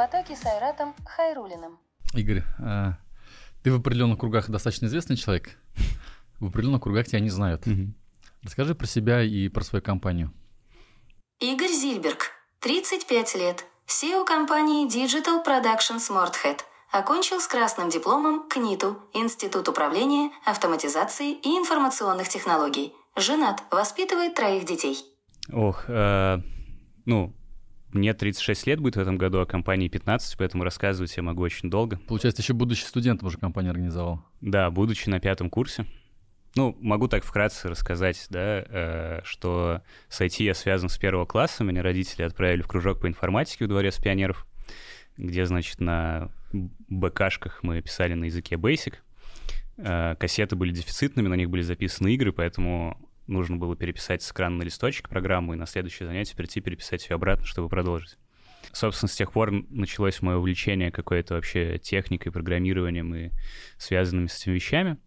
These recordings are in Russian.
потоке с Айратом Хайрулиным. Игорь, а, ты в определенных кругах достаточно известный человек. В определенных кругах тебя не знают. Расскажи про себя и про свою компанию. Игорь Зильберг, 35 лет, SEO компании Digital Production SmartHead. Окончил с красным дипломом КНИТУ, Институт управления, автоматизации и информационных технологий. Женат, воспитывает троих детей. Ох, э, ну, мне 36 лет будет в этом году, а компании 15, поэтому рассказывать я могу очень долго. Получается, еще будучи студентом уже компания организовала. Да, будучи на пятом курсе. Ну, могу так вкратце рассказать, да, э, что с IT я связан с первого класса. Меня родители отправили в кружок по информатике в дворец пионеров, где, значит, на БКшках мы писали на языке Basic. Э, Кассеты были дефицитными, на них были записаны игры, поэтому нужно было переписать с экрана на листочек программу и на следующее занятие прийти переписать ее обратно, чтобы продолжить. Собственно, с тех пор началось мое увлечение какой-то вообще техникой, программированием и связанными с этими вещами.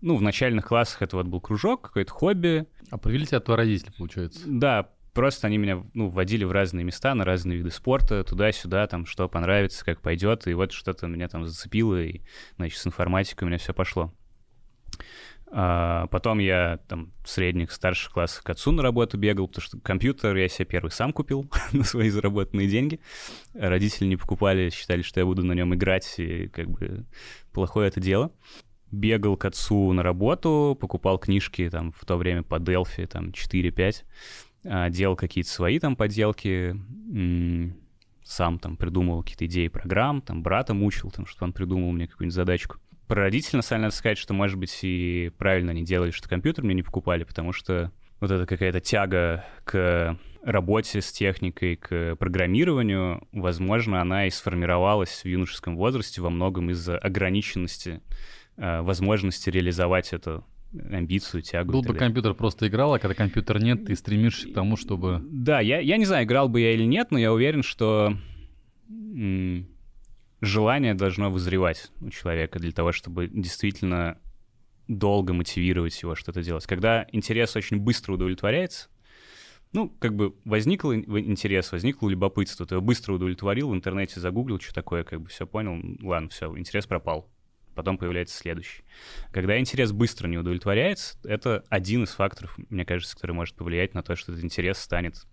Ну, в начальных классах это вот был кружок, какое-то хобби. А привели тебя твои родители, получается? Да, просто они меня ну, вводили в разные места, на разные виды спорта, туда-сюда, там, что понравится, как пойдет, и вот что-то меня там зацепило, и, значит, с информатикой у меня все пошло. А потом я там в средних, старших классах к отцу на работу бегал, потому что компьютер я себе первый сам купил на свои заработанные деньги. Родители не покупали, считали, что я буду на нем играть, и как бы плохое это дело. Бегал к отцу на работу, покупал книжки там в то время по Delphi, там 4-5, а, делал какие-то свои там поделки, сам там придумывал какие-то идеи программ, там брата мучил, там, чтобы он придумал мне какую-нибудь задачку. Про родителей, на самом деле, надо сказать, что, может быть, и правильно они делали, что компьютер мне не покупали, потому что вот эта какая-то тяга к работе с техникой, к программированию, возможно, она и сформировалась в юношеском возрасте во многом из-за ограниченности э, возможности реализовать эту амбицию, тягу. Был бы компьютер просто играл, а когда компьютер нет, ты стремишься к тому, чтобы... Да, я, я не знаю, играл бы я или нет, но я уверен, что желание должно вызревать у человека для того, чтобы действительно долго мотивировать его что-то делать. Когда интерес очень быстро удовлетворяется, ну, как бы возникл ин- интерес, возникло любопытство, ты его быстро удовлетворил, в интернете загуглил, что такое, как бы все понял, ладно, все, интерес пропал. Потом появляется следующий. Когда интерес быстро не удовлетворяется, это один из факторов, мне кажется, который может повлиять на то, что этот интерес станет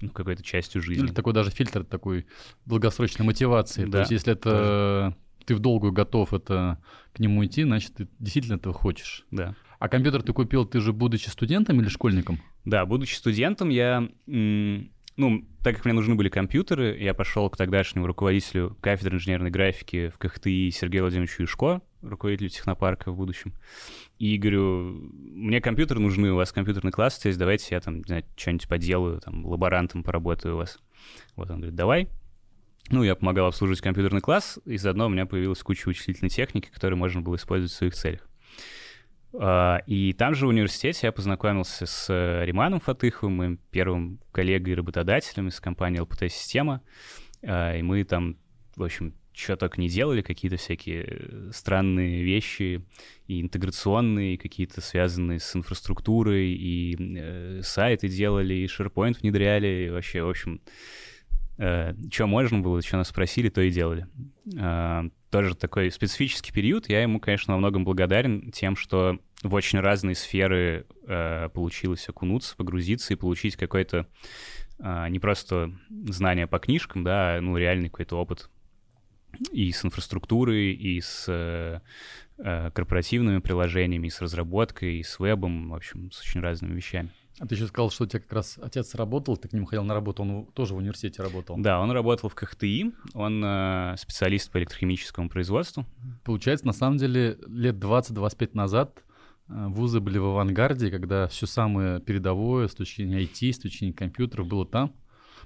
ну, какой-то частью жизни. Или такой даже фильтр такой долгосрочной мотивации. То Да, есть если это ты в долгую готов это к нему идти, значит, ты действительно этого хочешь. Да. А компьютер ты купил, ты же будучи студентом или школьником? Да, будучи студентом, я, ну, так как мне нужны были компьютеры, я пошел к тогдашнему руководителю кафедры инженерной графики в КХТИ Сергею Владимировичу Юшко, руководителю технопарка в будущем, и говорю, мне компьютеры нужны, у вас компьютерный класс есть, давайте я там, не знаю, что-нибудь поделаю, там, лаборантом поработаю у вас. Вот он говорит, давай. Ну, я помогал обслуживать компьютерный класс, и заодно у меня появилась куча вычислительной техники, которую можно было использовать в своих целях. А, И там же в университете я познакомился с э, Риманом Фатыховым, моим первым коллегой и работодателем из компании ЛПТ-система. А, И мы там, в общем, что только не делали, какие-то всякие э, странные вещи, и интеграционные, и какие-то связанные с инфраструктурой, и э, сайты делали, и SharePoint внедряли, и вообще, в общем, что можно было, что нас спросили, то и делали. А, Тоже такой специфический период. Я ему, конечно, во многом благодарен тем, что в очень разные сферы э, получилось окунуться, погрузиться и получить какой-то а, не просто знания по книжкам, да, а, ну, реальный какой-то опыт и с инфраструктурой, и с э, э, корпоративными приложениями, и с разработкой, и с вебом, в общем, с очень разными вещами. А ты еще сказал, что у тебя как раз отец работал, ты к нему ходил на работу, он тоже в университете работал. Да, он работал в КХТИ, он э, специалист по электрохимическому производству. Получается, на самом деле, лет 20-25 назад э, вузы были в авангарде, когда все самое передовое с точки зрения IT, с точки зрения компьютеров было там.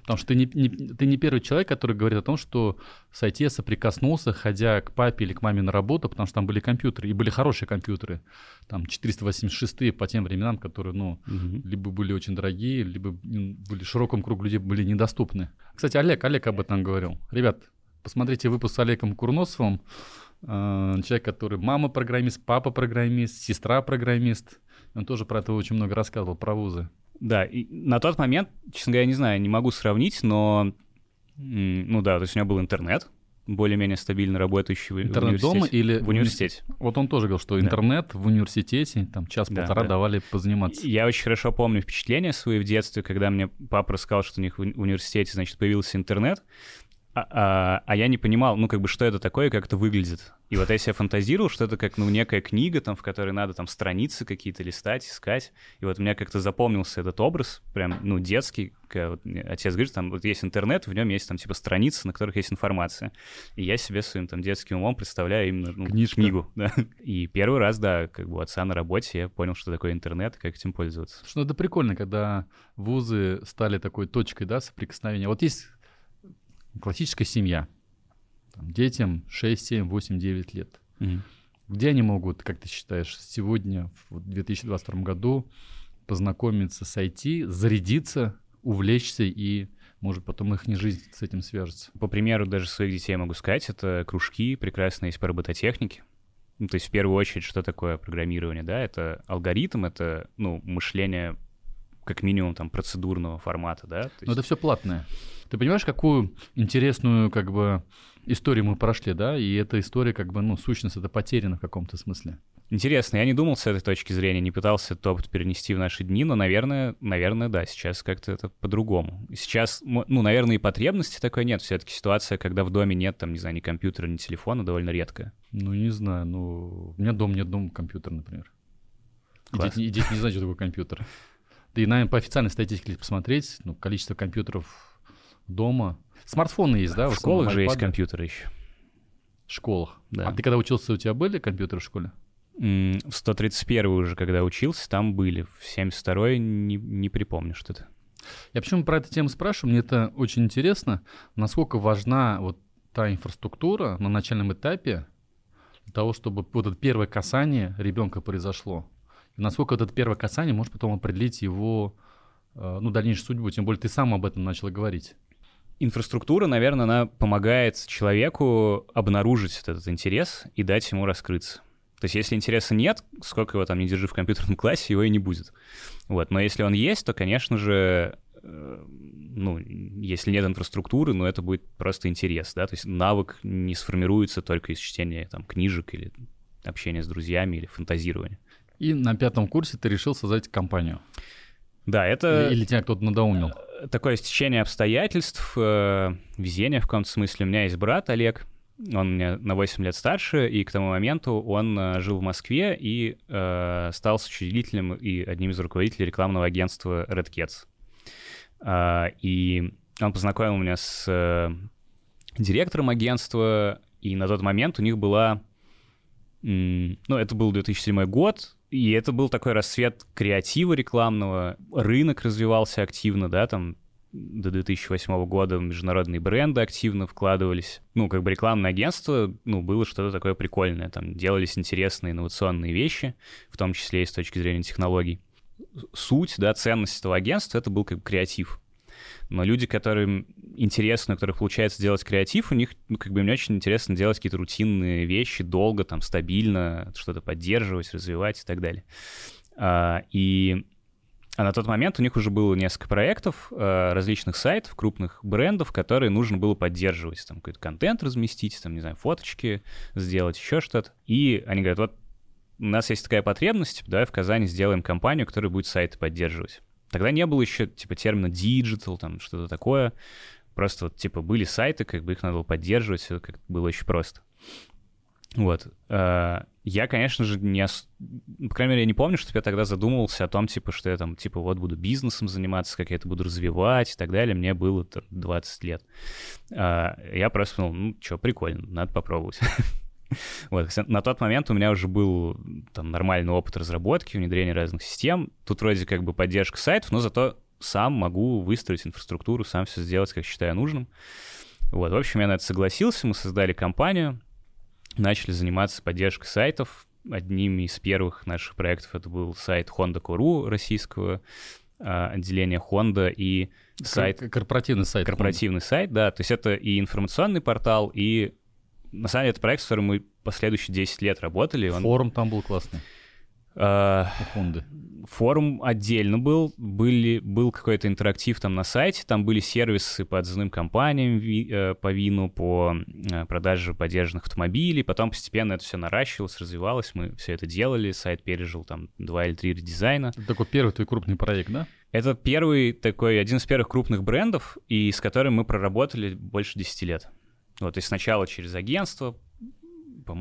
Потому что ты не, не- ты не первый человек, который говорит о том, что с IT я соприкоснулся, ходя к папе или к маме на работу, потому что там были компьютеры, и были хорошие компьютеры, там 486 по тем временам, которые, ну, либо были очень дорогие, либо были в широком кругу людей были недоступны. Кстати, Олег, Олег об этом говорил. Ребят, посмотрите выпуск с Олегом Курносовым, э, человек, который мама программист, папа программист, сестра программист. Он тоже про это очень много рассказывал, про вузы. Да, и на тот момент, честно говоря, не знаю, не могу сравнить, но Ну да, то есть у меня был интернет, более-менее стабильно работающий в интернет в дома или в университете. Вот он тоже говорил, что интернет да. в университете там час-полтора да, да. давали позаниматься. Я очень хорошо помню впечатления свои в детстве, когда мне папа рассказал, что у них в университете, значит, появился интернет. А, а, а я не понимал, ну, как бы, что это такое, как это выглядит. И вот я себе фантазировал, что это как, ну, некая книга, там, в которой надо там страницы какие-то листать, искать. И вот у меня как-то запомнился этот образ, прям, ну, детский. Вот отец говорит, там, вот есть интернет, в нем есть там, типа, страницы, на которых есть информация. И я себе своим там детским умом представляю именно ну, книгу. Да. И первый раз, да, как бы у отца на работе я понял, что такое интернет и как этим пользоваться. Что это прикольно, когда вузы стали такой точкой, да, соприкосновения. Вот есть классическая семья. Там, детям 6, 7, 8, 9 лет. Угу. Где они могут, как ты считаешь, сегодня, в 2022 году, познакомиться с IT, зарядиться, увлечься и может, потом их не жизнь с этим свяжется. По примеру даже своих детей могу сказать, это кружки прекрасные есть по робототехнике. Ну, то есть в первую очередь, что такое программирование, да, это алгоритм, это, ну, мышление как минимум там процедурного формата, да. есть... Но это все платное. Ты понимаешь, какую интересную как бы историю мы прошли, да? И эта история как бы, ну, сущность это потеряна в каком-то смысле. Интересно, я не думал с этой точки зрения, не пытался этот опыт перенести в наши дни, но, наверное, наверное, да, сейчас как-то это по-другому. Сейчас, ну, наверное, и потребности такой нет. Все-таки ситуация, когда в доме нет, там, не знаю, ни компьютера, ни телефона, довольно редкая. Ну, не знаю, ну, у меня дом нет дома компьютера, например. Класс. И дети, и дети не знают, что такое компьютер. Да и, наверное, по официальной статистике посмотреть, ну, количество компьютеров дома. Смартфоны есть, да? В, в школах же есть компьютеры еще. В школах, да. А ты когда учился, у тебя были компьютеры в школе? В 131 уже, когда учился, там были. В 72 не, не припомню что-то. Я почему про эту тему спрашиваю? Мне это очень интересно, насколько важна вот та инфраструктура на начальном этапе для того, чтобы вот это первое касание ребенка произошло. Насколько вот это первое касание может потом определить его э, ну, дальнейшую судьбу, тем более ты сам об этом начал говорить инфраструктура, наверное, она помогает человеку обнаружить этот интерес и дать ему раскрыться. То есть если интереса нет, сколько его там не держи в компьютерном классе, его и не будет. Вот. Но если он есть, то, конечно же, э, ну, если нет инфраструктуры, ну, это будет просто интерес, да, то есть навык не сформируется только из чтения там книжек или общения с друзьями или фантазирования. И на пятом курсе ты решил создать компанию. Да, это... Или, или тебя кто-то надоумил? такое стечение обстоятельств, э, везение в каком-то смысле. У меня есть брат Олег, он мне на 8 лет старше, и к тому моменту он э, жил в Москве и э, стал учредителем и одним из руководителей рекламного агентства Red Cats. Э, и он познакомил меня с э, директором агентства, и на тот момент у них была... ну, это был 2007 год, и это был такой рассвет креатива рекламного, рынок развивался активно, да, там до 2008 года международные бренды активно вкладывались. Ну, как бы рекламное агентство, ну, было что-то такое прикольное. Там делались интересные инновационные вещи, в том числе и с точки зрения технологий. Суть, да, ценность этого агентства — это был как бы креатив. Но люди, которым интересно, у которых получается делать креатив, у них, ну, как бы, мне очень интересно делать какие-то рутинные вещи, долго, там, стабильно, что-то поддерживать, развивать и так далее. А, и а на тот момент у них уже было несколько проектов э, различных сайтов, крупных брендов, которые нужно было поддерживать. Там какой-то контент разместить, там, не знаю, фоточки сделать, еще что-то. И они говорят, вот у нас есть такая потребность, давай в Казани сделаем компанию, которая будет сайты поддерживать. Тогда не было еще, типа, термина digital, там, что-то такое. Просто вот, типа, были сайты, как бы их надо было поддерживать, все как было очень просто. Вот. А, я, конечно же, не... Ос... По крайней мере, я не помню, что я тогда задумывался о том, типа, что я там, типа, вот буду бизнесом заниматься, как я это буду развивать и так далее. Мне было 20 лет. А, я просто подумал, ну, что, прикольно, надо попробовать. Вот. На тот момент у меня уже был там нормальный опыт разработки, внедрения разных систем. Тут вроде как бы поддержка сайтов, но зато сам могу выстроить инфраструктуру, сам все сделать, как считаю нужным. Вот, в общем, я на это согласился, мы создали компанию, начали заниматься поддержкой сайтов. Одним из первых наших проектов это был сайт Honda.ru российского а, отделения Honda и сайт... Корпоративный сайт. Корпоративный сайт, да. То есть это и информационный портал, и на самом деле, это проект, с которым мы последующие 10 лет работали. Он... Форум там был классный. У Хонды? Форум отдельно был, были, был какой-то интерактив там на сайте, там были сервисы по отзывным компаниям ви, э, по вину, по э, продаже поддержанных автомобилей, потом постепенно это все наращивалось, развивалось, мы все это делали, сайт пережил там два или три редизайна. Это такой первый твой крупный проект, да? Это первый такой, один из первых крупных брендов, и с которым мы проработали больше 10 лет. Вот, и сначала через агентство,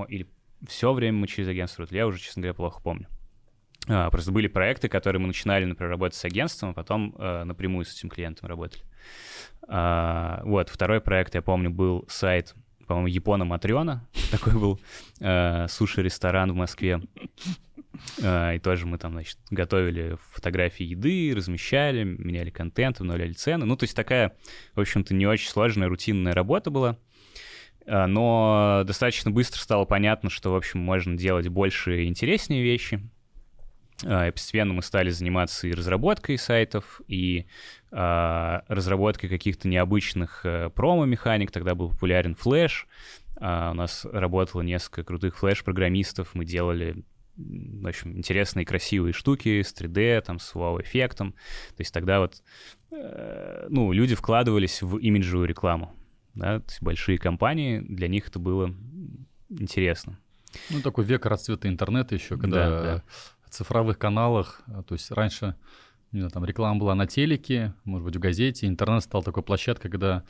или все время мы через агентство я уже, честно говоря, плохо помню. А, просто были проекты, которые мы начинали, например, работать с агентством, а потом а, напрямую с этим клиентом работали. А, вот, второй проект, я помню, был сайт, по-моему, Япона Матрёна. Такой был а, суши-ресторан в Москве. А, и тоже мы там, значит, готовили фотографии еды, размещали, меняли контент, обновляли цены. Ну, то есть такая, в общем-то, не очень сложная, рутинная работа была. А, но достаточно быстро стало понятно, что, в общем, можно делать больше и интереснее вещи. А, и постепенно мы стали заниматься и разработкой сайтов, и а, разработкой каких-то необычных а, промо-механик. Тогда был популярен флеш. А, у нас работало несколько крутых флеш-программистов. Мы делали в общем, интересные красивые штуки с 3D, там, с вау-эффектом. То есть тогда вот, э, ну, люди вкладывались в имиджевую рекламу, да, то есть большие компании, для них это было интересно. Ну, такой век расцвета интернета еще, когда да, да цифровых каналах. А, то есть раньше не знаю, там реклама была на телеке, может быть, в газете. Интернет стал такой площадкой, когда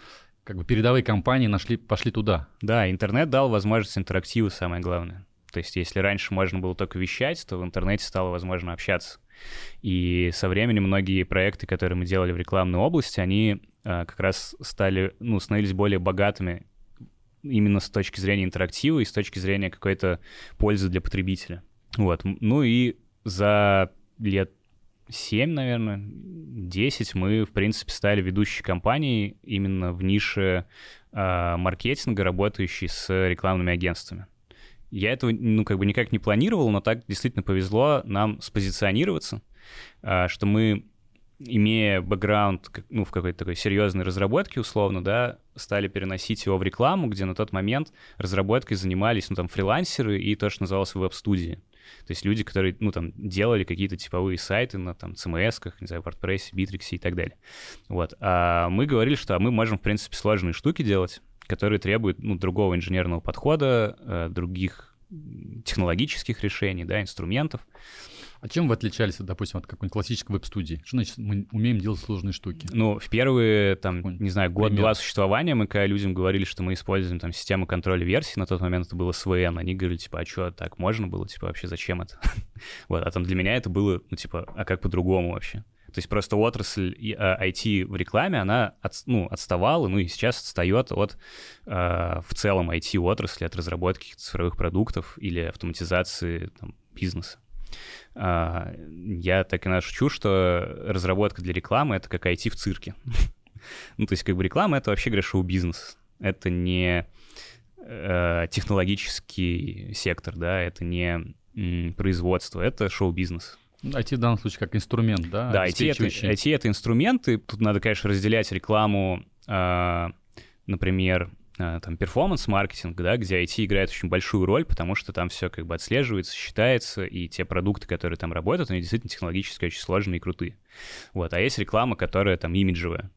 как бы передовые компании нашли, пошли туда. Да, интернет дал возможность интерактива, самое главное. То есть если раньше можно было только вещать, то в интернете стало возможно общаться. И со временем многие проекты, которые мы делали в рекламной области, они а, как раз стали, ну, становились более богатыми именно с точки зрения интерактива и с точки зрения какой-то пользы для потребителя. Вот. Ну и за лет 7, наверное, 10 мы, в принципе, стали ведущей компанией именно в нише э, маркетинга, работающей с рекламными агентствами. Я этого, ну, как бы никак не планировал, но так действительно повезло нам спозиционироваться, э, что мы, имея бэкграунд, ну, в какой-то такой серьезной разработке, условно, да, стали переносить его в рекламу, где на тот момент разработкой занимались, ну, там, фрилансеры и то, что называлось веб-студии. То есть люди, которые, ну, там, делали какие-то типовые сайты на, там, CMS-ках, не знаю, WordPress, Bittrex и так далее. Вот. А мы говорили, что мы можем, в принципе, сложные штуки делать, которые требуют, ну, другого инженерного подхода, э, других технологических решений, да, инструментов. А чем вы отличались, допустим, от какой-нибудь классической веб-студии? Что значит мы умеем делать сложные штуки? Ну, в первые, там, не знаю, год-два существования мы когда людям говорили, что мы используем там систему контроля версий, на тот момент это было SVN, они говорили, типа, а что, так можно было? Типа, вообще зачем это? вот, а там для меня это было, ну, типа, а как по-другому вообще? То есть просто отрасль IT а, в рекламе, она от, ну, отставала, ну и сейчас отстает от э, в целом IT-отрасли, от разработки цифровых продуктов или автоматизации там, бизнеса. А, я так и шучу, что разработка для рекламы — это как IT в цирке. ну, то есть как бы реклама — это вообще, говоря, шоу-бизнес. Это не э, технологический сектор, да, это не м, производство, это шоу-бизнес. IT в данном случае как инструмент, да? Да, IT это, IT — это инструменты. Тут надо, конечно, разделять рекламу, э, например, Э, там перформанс-маркетинг, да, где IT играет очень большую роль, потому что там все как бы отслеживается, считается, и те продукты, которые там работают, они действительно технологически очень сложные и крутые. Вот, а есть реклама, которая там имиджевая,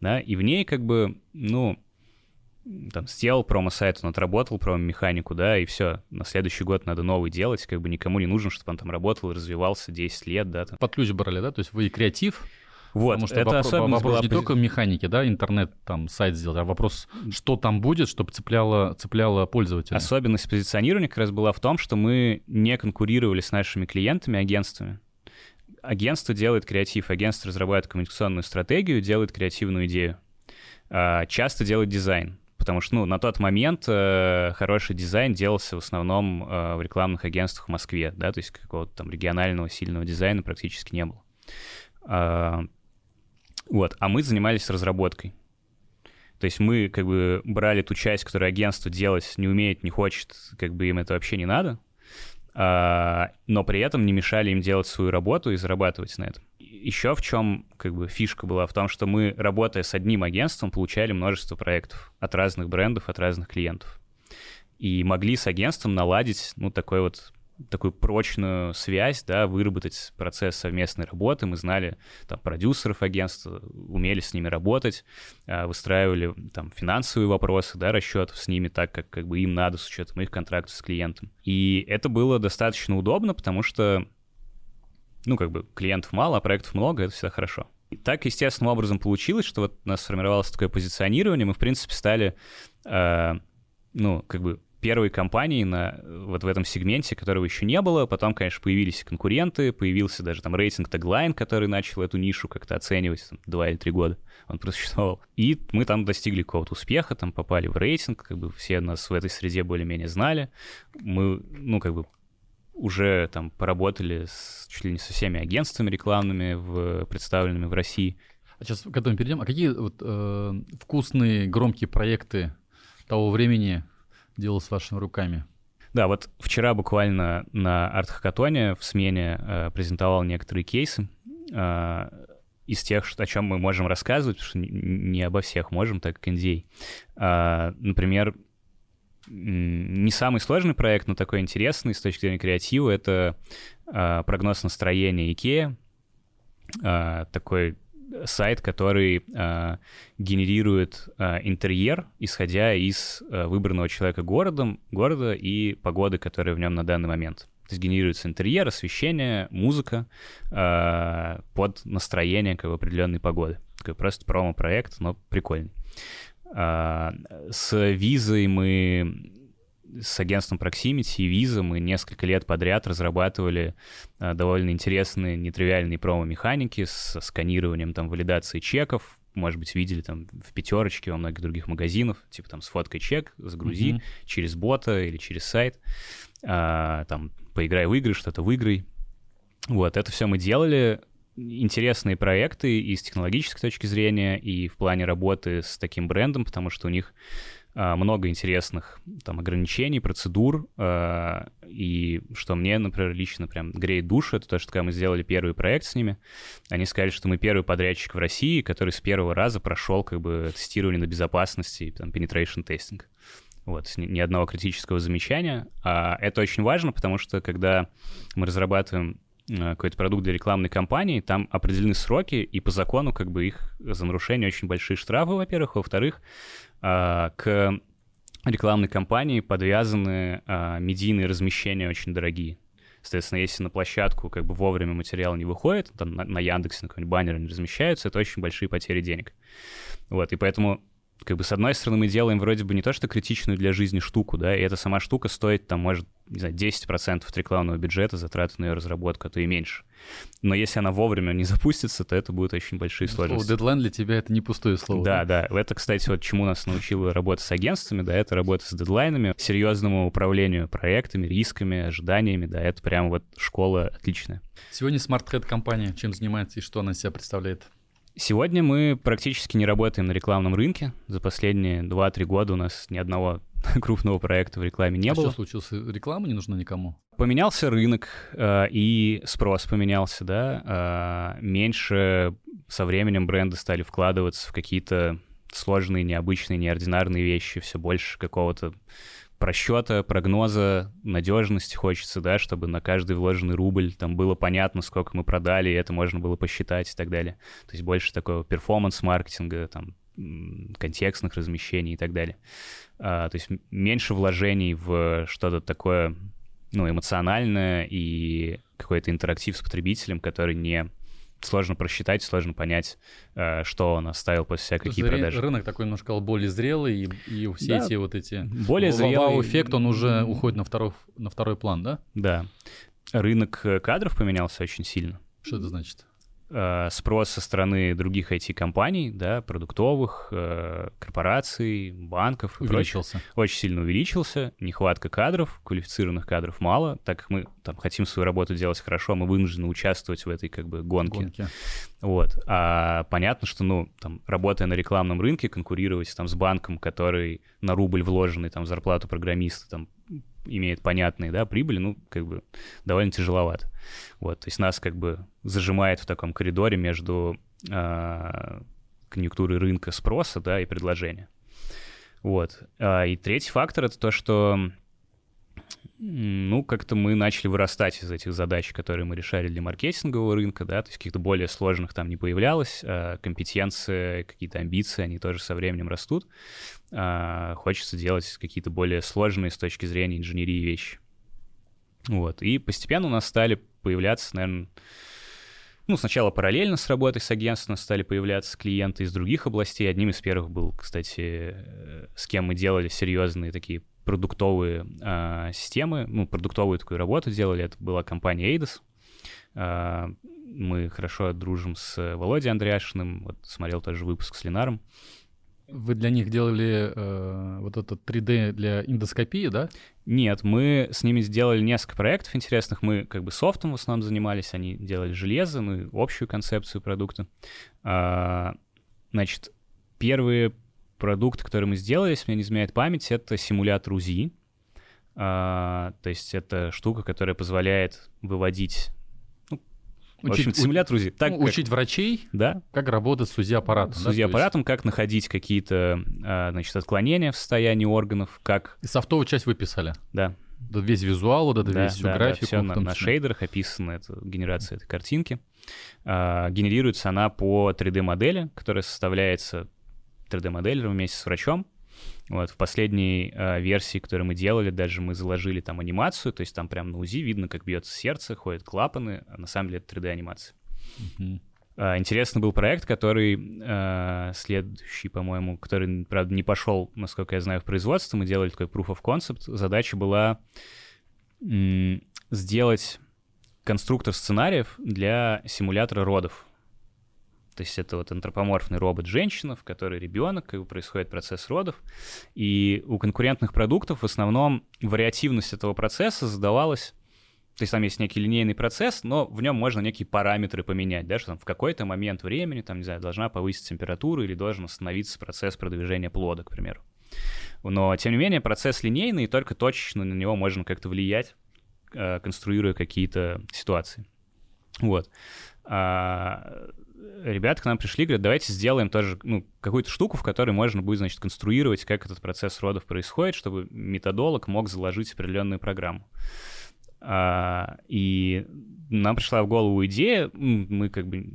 да, и в ней как бы, ну, там, сделал промо-сайт, он отработал промо-механику, да, и все, на следующий год надо новый делать, как бы никому не нужно, чтобы он там работал, развивался 10 лет, да. Там. Под ключ брали, да, то есть вы и креатив, вот, Потому что это вопрос, особенность вопрос была... не только механики, да, интернет, там, сайт сделать, а вопрос, что там будет, чтобы цепляло, цепляло пользователя. Особенность позиционирования как раз была в том, что мы не конкурировали с нашими клиентами, агентствами. Агентство делает креатив, агентство разрабатывает коммуникационную стратегию, делает креативную идею. А, часто делает дизайн, потому что, ну, на тот момент э, хороший дизайн делался в основном э, в рекламных агентствах в Москве, да, то есть какого-то там регионального сильного дизайна практически не было. А, вот, а мы занимались разработкой. То есть мы как бы брали ту часть, которую агентство делать не умеет, не хочет, как бы им это вообще не надо, а, но при этом не мешали им делать свою работу и зарабатывать на этом. Еще в чем как бы фишка была в том, что мы, работая с одним агентством, получали множество проектов от разных брендов, от разных клиентов. И могли с агентством наладить, ну, такой вот такую прочную связь, да, выработать процесс совместной работы. Мы знали там продюсеров агентства, умели с ними работать, а, выстраивали там финансовые вопросы, да, расчетов с ними так, как, как бы им надо с учетом их контрактов с клиентом. И это было достаточно удобно, потому что, ну, как бы клиентов мало, а проектов много, это всегда хорошо. И так естественным образом получилось, что вот у нас сформировалось такое позиционирование, мы, в принципе, стали, э, ну, как бы первой компанией на, вот в этом сегменте, которого еще не было. Потом, конечно, появились конкуренты, появился даже там рейтинг Tagline, который начал эту нишу как-то оценивать, там, два или три года он просуществовал. И мы там достигли какого-то успеха, там попали в рейтинг, как бы все нас в этой среде более-менее знали. Мы, ну, как бы уже там поработали с, чуть ли не со всеми агентствами рекламными, в, представленными в России. А сейчас к этому перейдем. А какие вот, э, вкусные, громкие проекты того времени делал с вашими руками? Да, вот вчера буквально на арт-хакатоне в смене э, презентовал некоторые кейсы э, из тех, что, о чем мы можем рассказывать, потому что не, обо всех можем, так как NDA. Э, например, не самый сложный проект, но такой интересный с точки зрения креатива — это э, прогноз настроения IKEA. Э, такой сайт, который э, генерирует э, интерьер, исходя из э, выбранного человека городом, города и погоды, которая в нем на данный момент. То есть генерируется интерьер, освещение, музыка э, под настроение как бы, определенной погоды. Такой просто промо-проект, но прикольный. Э, с визой мы с агентством Proximity и Visa мы несколько лет подряд разрабатывали а, довольно интересные, нетривиальные промо-механики с сканированием там валидации чеков, может быть, видели там в пятерочке во многих других магазинах, типа там сфоткай чек, загрузи mm-hmm. через бота или через сайт, а, там поиграй в игры, что-то выиграй. Вот, это все мы делали. Интересные проекты и с технологической точки зрения, и в плане работы с таким брендом, потому что у них а, много интересных там ограничений, процедур, э, и что мне, например, лично прям греет душу, это то, что когда мы сделали первый проект с ними, они сказали, что мы первый подрядчик в России, который с первого раза прошел как бы тестирование на безопасности там penetration testing. Вот, ни одного критического замечания. А это очень важно, потому что когда мы разрабатываем какой-то продукт для рекламной кампании, там определены сроки, и по закону как бы их за нарушение очень большие штрафы, во-первых. Во-вторых, а, к рекламной кампании подвязаны а, медийные размещения очень дорогие. Соответственно, если на площадку как бы вовремя материал не выходит, там на, на Яндексе на какой-нибудь баннер не размещаются, это очень большие потери денег. Вот, и поэтому как бы с одной стороны мы делаем вроде бы не то, что критичную для жизни штуку, да, и эта сама штука стоит там, может, не знаю, 10% от рекламного бюджета, затраты на ее разработку, а то и меньше. Но если она вовремя не запустится, то это будут очень большие сложности. Слово дедлайн для тебя это не пустое слово. Да, да. Это, кстати, вот чему нас научила работа с агентствами, да, это работа с дедлайнами, серьезному управлению проектами, рисками, ожиданиями, да, это прям вот школа отличная. Сегодня Smart Head компания чем занимается и что она из себя представляет? Сегодня мы практически не работаем на рекламном рынке. За последние 2-3 года у нас ни одного крупного проекта в рекламе не а было. что случилось? Реклама не нужна никому? Поменялся рынок, э, и спрос поменялся, да. Э, меньше со временем бренды стали вкладываться в какие-то сложные, необычные, неординарные вещи, все больше какого-то просчета, прогноза, надежности хочется, да, чтобы на каждый вложенный рубль там было понятно, сколько мы продали, и это можно было посчитать и так далее. То есть больше такого перформанс-маркетинга, там, контекстных размещений и так далее. А, то есть меньше вложений в что-то такое, ну, эмоциональное и какой-то интерактив с потребителем, который не сложно просчитать, сложно понять, э, что он оставил после себя, какие есть, продажи. Рынок такой немножко более зрелый, и, и все да, эти вот эти... Более зрелый. эффект он уже уходит на второй, на второй план, да? Да. Рынок кадров поменялся очень сильно. Что это значит? Э, спрос со стороны других IT-компаний, да, продуктовых, э, корпораций, банков и увеличился. Прочих, очень сильно увеличился. Нехватка кадров, квалифицированных кадров мало, так как мы там хотим свою работу делать хорошо, мы вынуждены участвовать в этой как бы гонке. гонке. Вот. А понятно, что, ну, там, работая на рекламном рынке, конкурировать там с банком, который на рубль вложенный там в зарплату программиста там имеет понятные, да, прибыли, ну, как бы довольно тяжеловато. Вот, то есть нас как бы зажимает в таком коридоре между э, конъюнктурой рынка спроса, да, и предложения. Вот. А, и третий фактор — это то, что Ну, как-то мы начали вырастать из этих задач, которые мы решали для маркетингового рынка, да, то есть каких-то более сложных там не появлялось, а компетенции, какие-то амбиции, они тоже со временем растут. А хочется делать какие-то более сложные с точки зрения инженерии вещи. Вот, и постепенно у нас стали появляться, наверное, ну, сначала параллельно с работой с агентством стали появляться клиенты из других областей. Одним из первых был, кстати, э, с кем мы делали серьезные такие продуктовые э, системы, ну, продуктовую такую работу делали. Это была компания Eidos. Э, мы хорошо дружим с Володей Андреашиным. Вот смотрел тоже выпуск с Ленаром. Вы для них делали э, вот это 3D для эндоскопии, да? Нет, мы с ними сделали несколько проектов интересных. Мы как бы софтом в основном занимались, они делали железо, ну общую концепцию продукта. А, значит, первые продукты, которые мы сделали, если мне не изменяет память, это симулятор УЗИ. А, то есть это штука, которая позволяет выводить Учить, в общем, симулятор УЗИ. Так, ну, как, учить врачей, да? как работать с УЗИ-аппаратом. С УЗИ-аппаратом, как находить какие-то а, значит, отклонения в состоянии органов, как... И софтовую часть вы писали? Да. Да весь визуал, вот это да, весь всю да, графику. Да, все на, на шейдерах описано, это генерация этой картинки. А, генерируется она по 3D-модели, которая составляется 3D-моделером вместе с врачом. Вот, в последней э, версии, которую мы делали, даже мы заложили там анимацию, то есть там прям на УЗИ видно, как бьется сердце, ходят клапаны, а на самом деле это 3D-анимация. Uh-huh. Э, интересный был проект, который э, следующий, по-моему, который, правда, не пошел, насколько я знаю, в производство. Мы делали такой proof of concept. Задача была м- сделать конструктор сценариев для симулятора родов. То есть это вот антропоморфный робот-женщина, в которой ребенок, бы происходит процесс родов. И у конкурентных продуктов в основном вариативность этого процесса задавалась то есть там есть некий линейный процесс, но в нем можно некие параметры поменять, да, что там в какой-то момент времени, там, не знаю, должна повыситься температура или должен остановиться процесс продвижения плода, к примеру. Но, тем не менее, процесс линейный, и только точечно на него можно как-то влиять, э, конструируя какие-то ситуации. Вот. Ребята к нам пришли, говорят, давайте сделаем тоже ну, какую-то штуку, в которой можно будет, значит, конструировать, как этот процесс родов происходит, чтобы методолог мог заложить определенную программу. А, и нам пришла в голову идея, мы как бы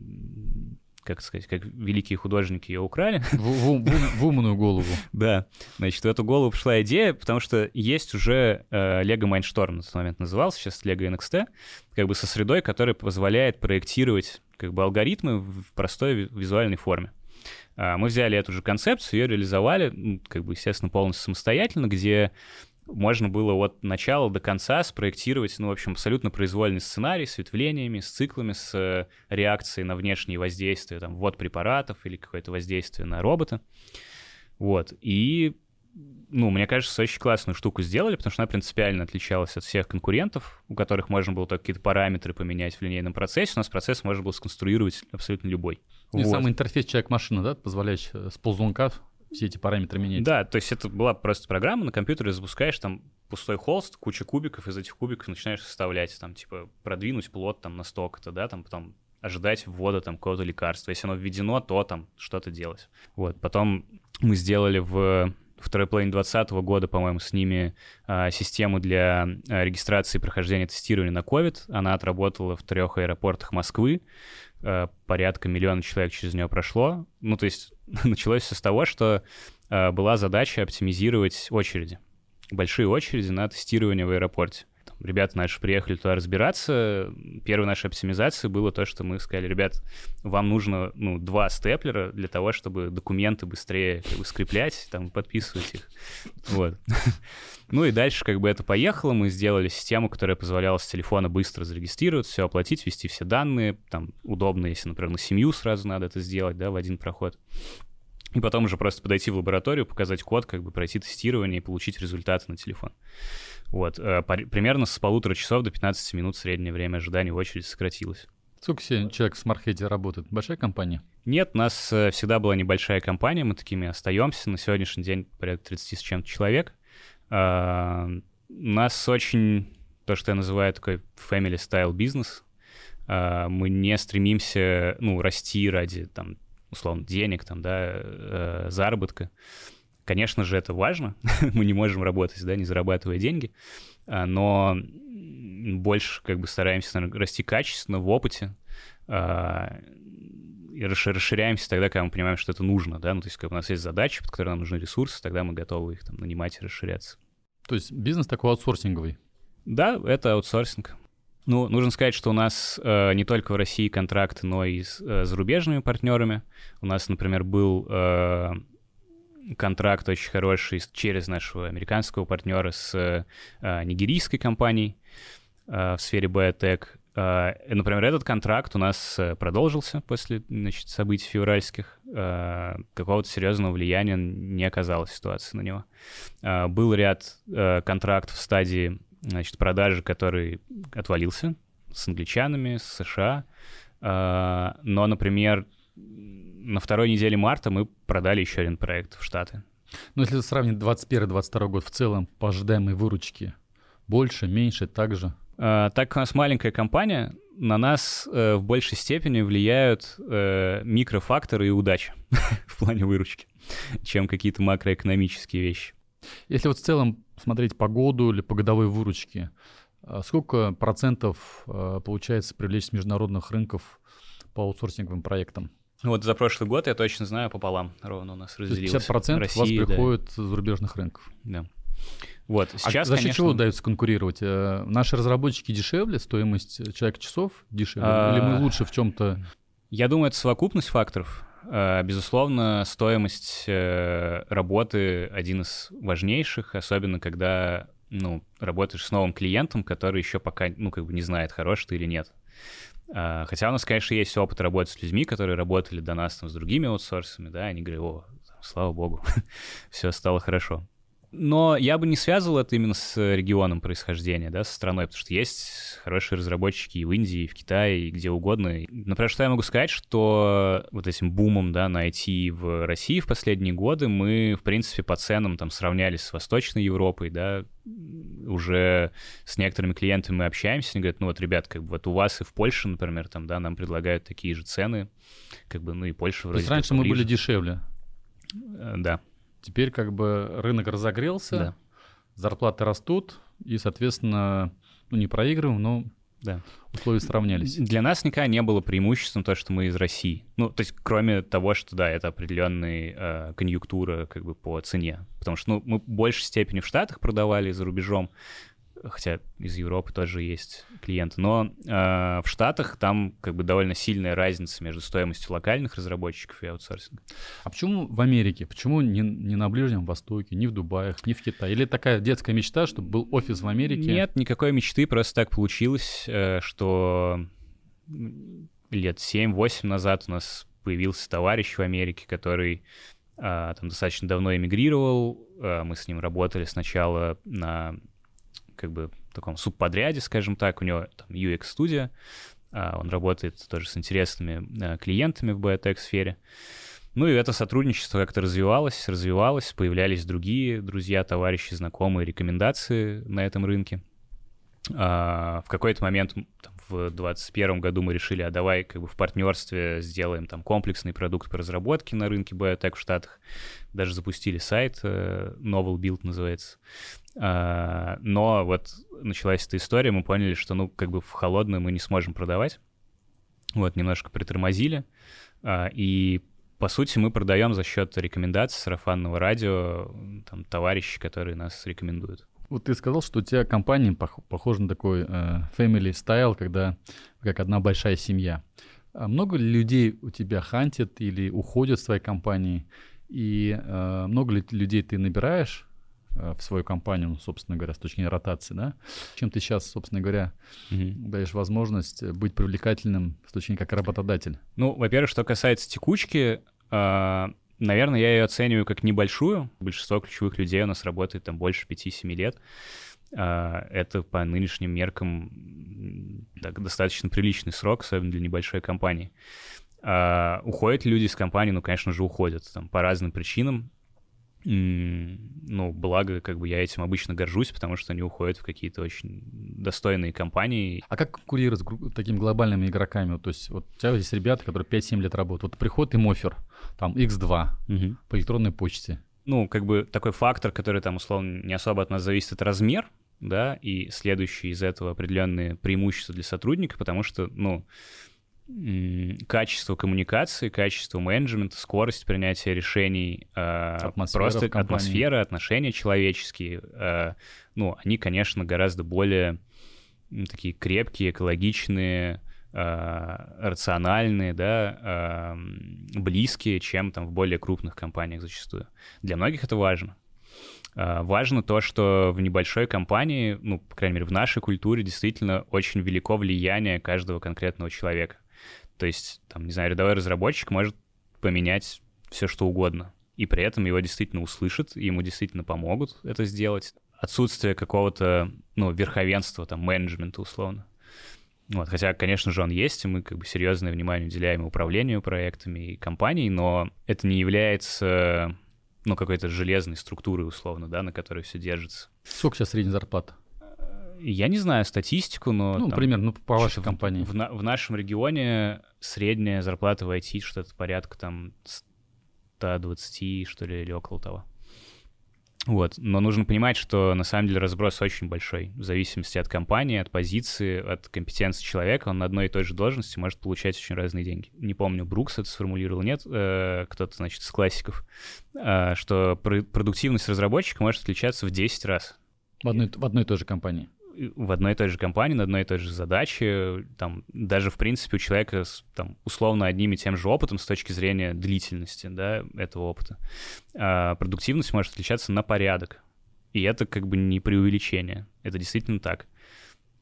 как сказать, как великие художники ее украли. В, в, в, в умную голову. Да, значит, в эту голову пришла идея, потому что есть уже э, Lego Mindstorm на тот момент назывался, сейчас Lego NXT, как бы со средой, которая позволяет проектировать как бы алгоритмы в простой визуальной форме. А, мы взяли эту же концепцию, ее реализовали, как бы, естественно, полностью самостоятельно, где можно было от начала до конца спроектировать, ну, в общем, абсолютно произвольный сценарий с ветвлениями, с циклами, с э, реакцией на внешние воздействия, там, ввод препаратов или какое-то воздействие на робота. Вот. И ну, мне кажется, очень классную штуку сделали, потому что она принципиально отличалась от всех конкурентов, у которых можно было только какие-то параметры поменять в линейном процессе. У нас процесс можно было сконструировать абсолютно любой. И вот. самый интерфейс человек-машина, да, позволяющий э, с ползунка все эти параметры менять. Да, то есть это была просто программа, на компьютере запускаешь там пустой холст, куча кубиков, из этих кубиков начинаешь составлять, там, типа, продвинуть плод там на столько-то, да, там, потом ожидать ввода там какого-то лекарства. Если оно введено, то там что-то делать. Вот, потом мы сделали в второй половине 2020 года, по-моему, с ними а, систему для а, регистрации и прохождения тестирования на COVID. Она отработала в трех аэропортах Москвы. А, порядка миллиона человек через нее прошло. Ну, то есть началось все с того, что э, была задача оптимизировать очереди, большие очереди на тестирование в аэропорте. Ребята наши приехали туда разбираться. Первой нашей оптимизацией было то, что мы сказали, ребят, вам нужно ну, два степлера для того, чтобы документы быстрее как скреплять, там, подписывать их. Вот. Ну и дальше как бы это поехало, мы сделали систему, которая позволяла с телефона быстро зарегистрироваться, все оплатить, ввести все данные, там удобно, если, например, на семью сразу надо это сделать, да, в один проход. И потом уже просто подойти в лабораторию, показать код, как бы пройти тестирование и получить результаты на телефон. Вот. Э, примерно с полутора часов до 15 минут среднее время ожидания в очередь сократилось. Сколько сегодня человек в смарт работает? Большая компания? Нет, у нас э, всегда была небольшая компания, мы такими остаемся. На сегодняшний день порядка 30 с чем-то человек. А, у нас очень то, что я называю такой family style бизнес. А, мы не стремимся, ну, расти ради, там, условно, денег, там, да, э, заработка. Конечно же, это важно. мы не можем работать, да, не зарабатывая деньги. а, но больше как бы стараемся наверное, расти качественно в опыте, а, и расширяемся тогда, когда мы понимаем, что это нужно, да, ну, то есть, когда у нас есть задачи, под которые нам нужны ресурсы, тогда мы готовы их там нанимать и расширяться. То есть бизнес такой аутсорсинговый? Да, это аутсорсинг. Ну, нужно сказать, что у нас э, не только в России контракты, но и с э, зарубежными партнерами. У нас, например, был э, контракт очень хороший через нашего американского партнера с э, нигерийской компанией э, в сфере биотек. Э, например, этот контракт у нас э, продолжился после значит, событий февральских. Э, какого-то серьезного влияния не оказалась ситуация на него. Э, был ряд э, контрактов в стадии значит, продажи, который отвалился с англичанами, с США. Э, но, например, на второй неделе марта мы продали еще один проект в Штаты. Ну, если сравнить 21-22 год в целом по ожидаемой выручке, больше, меньше, так же? Uh, так как у нас маленькая компания, на нас uh, в большей степени влияют uh, микрофакторы и удача в плане выручки, чем какие-то макроэкономические вещи. Если вот в целом смотреть по году или по годовой выручке, сколько процентов получается привлечь с международных рынков по аутсорсинговым проектам? Вот за прошлый год, я точно знаю, пополам ровно у нас разделилось. 50% России, у вас приходит да. с зарубежных рынков. Да. Вот, а сейчас, а за счет конечно... чего удается конкурировать? Э, наши разработчики дешевле, стоимость человека часов дешевле? А... Или мы лучше в чем-то? Я думаю, это совокупность факторов. Э, безусловно, стоимость э, работы один из важнейших, особенно когда ну, работаешь с новым клиентом, который еще пока ну, как бы не знает, хорош ты или нет. А, хотя у нас, конечно, есть опыт работы с людьми, которые работали до нас там, с другими аутсорсами, да, они говорят, о, слава богу, все стало хорошо. Но я бы не связывал это именно с регионом происхождения, да, со страной, потому что есть хорошие разработчики и в Индии, и в Китае, и где угодно. Например, что я могу сказать, что вот этим бумом, да, на IT в России в последние годы мы, в принципе, по ценам там сравнялись с Восточной Европой, да, уже с некоторыми клиентами мы общаемся, они говорят, ну вот, ребят, как бы вот у вас и в Польше, например, там, да, нам предлагают такие же цены, как бы, ну и Польша вроде То есть раньше мы были дешевле? Э, да. Теперь как бы рынок разогрелся, да. зарплаты растут, и, соответственно, ну, не проигрываем, но да. условия сравнялись. Для нас никогда не было преимуществом то, что мы из России. Ну, то есть, кроме того, что, да, это определенная э, конъюнктура как бы по цене. Потому что, ну, мы в большей степени в Штатах продавали за рубежом, хотя из Европы тоже есть клиенты, но э, в Штатах там как бы довольно сильная разница между стоимостью локальных разработчиков и аутсорсинга. А почему в Америке? Почему не, не на Ближнем Востоке, не в Дубаях, не в Китае? Или такая детская мечта, чтобы был офис в Америке? Нет, никакой мечты, просто так получилось, э, что лет 7-8 назад у нас появился товарищ в Америке, который э, там достаточно давно эмигрировал, э, мы с ним работали сначала на как бы таком субподряде, скажем так, у него там UX-студия, а, он работает тоже с интересными а, клиентами в биотек-сфере. Ну и это сотрудничество как-то развивалось, развивалось, появлялись другие друзья, товарищи, знакомые, рекомендации на этом рынке. А, в какой-то момент там, в 2021 году мы решили, а давай как бы в партнерстве сделаем там комплексный продукт по разработке на рынке биотек в Штатах. Даже запустили сайт, э, Novel Build называется. А, но вот началась эта история, мы поняли, что, ну, как бы в холодную мы не сможем продавать. Вот, немножко притормозили. А, и, по сути, мы продаем за счет рекомендаций сарафанного радио, там, товарищей, которые нас рекомендуют. Вот ты сказал, что у тебя компания пох- похожа на такой э, family style, когда как одна большая семья. А много ли людей у тебя хантят или уходят с твоей компании? И э, много ли людей ты набираешь в свою компанию, ну, собственно говоря, с точки зрения ротации, да? Чем ты сейчас, собственно говоря, угу. даешь возможность быть привлекательным с точки зрения как работодатель? Ну, во-первых, что касается текучки, э, наверное, я ее оцениваю как небольшую. Большинство ключевых людей у нас работает там больше 5-7 лет. Uh, это по нынешним меркам так, достаточно приличный срок, особенно для небольшой компании. Uh, уходят люди из компании, ну, конечно же, уходят там, по разным причинам ну, благо, как бы я этим обычно горжусь, потому что они уходят в какие-то очень достойные компании. А как конкурировать с такими глобальными игроками? То есть вот у тебя есть ребята, которые 5-7 лет работают. Вот приходит им офер, там, X2 угу. по электронной почте. Ну, как бы такой фактор, который там, условно, не особо от нас зависит, это размер да, и следующие из этого определенные преимущества для сотрудника, потому что, ну, качество коммуникации, качество менеджмента, скорость принятия решений, а, атмосфера просто атмосфера, отношения человеческие, а, ну, они, конечно, гораздо более такие крепкие, экологичные, а, рациональные, да, близкие, чем там в более крупных компаниях зачастую. Для многих это важно. Важно то, что в небольшой компании, ну, по крайней мере, в нашей культуре действительно очень велико влияние каждого конкретного человека. То есть, там, не знаю, рядовой разработчик может поменять все, что угодно. И при этом его действительно услышат, ему действительно помогут это сделать. Отсутствие какого-то, ну, верховенства, там, менеджмента, условно. Вот, хотя, конечно же, он есть, и мы как бы серьезное внимание уделяем управлению проектами и компанией, но это не является, ну, какой-то железной структурой, условно, да, на которой все держится. Сколько сейчас средняя зарплата? Я не знаю статистику, но... Ну, например, ну, по вашей компании. В, в, нашем регионе средняя зарплата в IT что-то порядка там 120, что ли, или около того. Вот. Но нужно понимать, что на самом деле разброс очень большой. В зависимости от компании, от позиции, от компетенции человека, он на одной и той же должности может получать очень разные деньги. Не помню, Брукс это сформулировал, нет, э, кто-то, значит, из классиков, э, что пр продуктивность разработчика может отличаться в 10 раз. В одной, в одной и той же компании в одной и той же компании, на одной и той же задаче, там, даже, в принципе, у человека с, там, условно одним и тем же опытом с точки зрения длительности, да, этого опыта, а продуктивность может отличаться на порядок. И это как бы не преувеличение, это действительно так.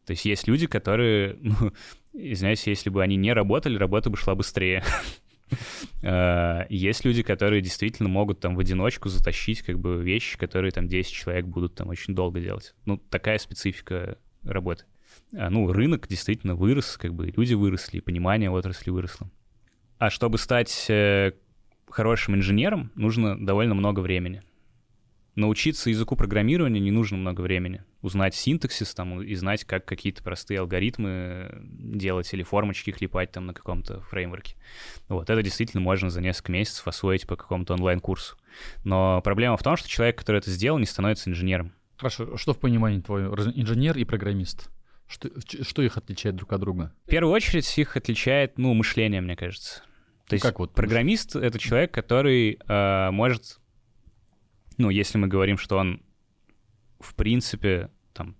То есть есть люди, которые, ну, извиняюсь, если бы они не работали, работа бы шла быстрее. Э, есть люди, которые действительно могут там в одиночку затащить как бы вещи, которые там 10 человек будут там очень долго делать. Ну, такая специфика работы. А, ну, рынок действительно вырос, как бы люди выросли, понимание отрасли выросло. А чтобы стать э, хорошим инженером, нужно довольно много времени. Научиться языку программирования не нужно много времени. Узнать синтаксис там и знать, как какие-то простые алгоритмы делать или формочки клепать там на каком-то фреймворке. Вот, это действительно можно за несколько месяцев освоить по какому-то онлайн-курсу. Но проблема в том, что человек, который это сделал, не становится инженером. Хорошо, что в понимании твое? Инженер и программист? Что, что их отличает друг от друга? В первую очередь их отличает, ну, мышление, мне кажется. То ну, есть как вот программист — это человек, который э, может ну, если мы говорим, что он, в принципе, там,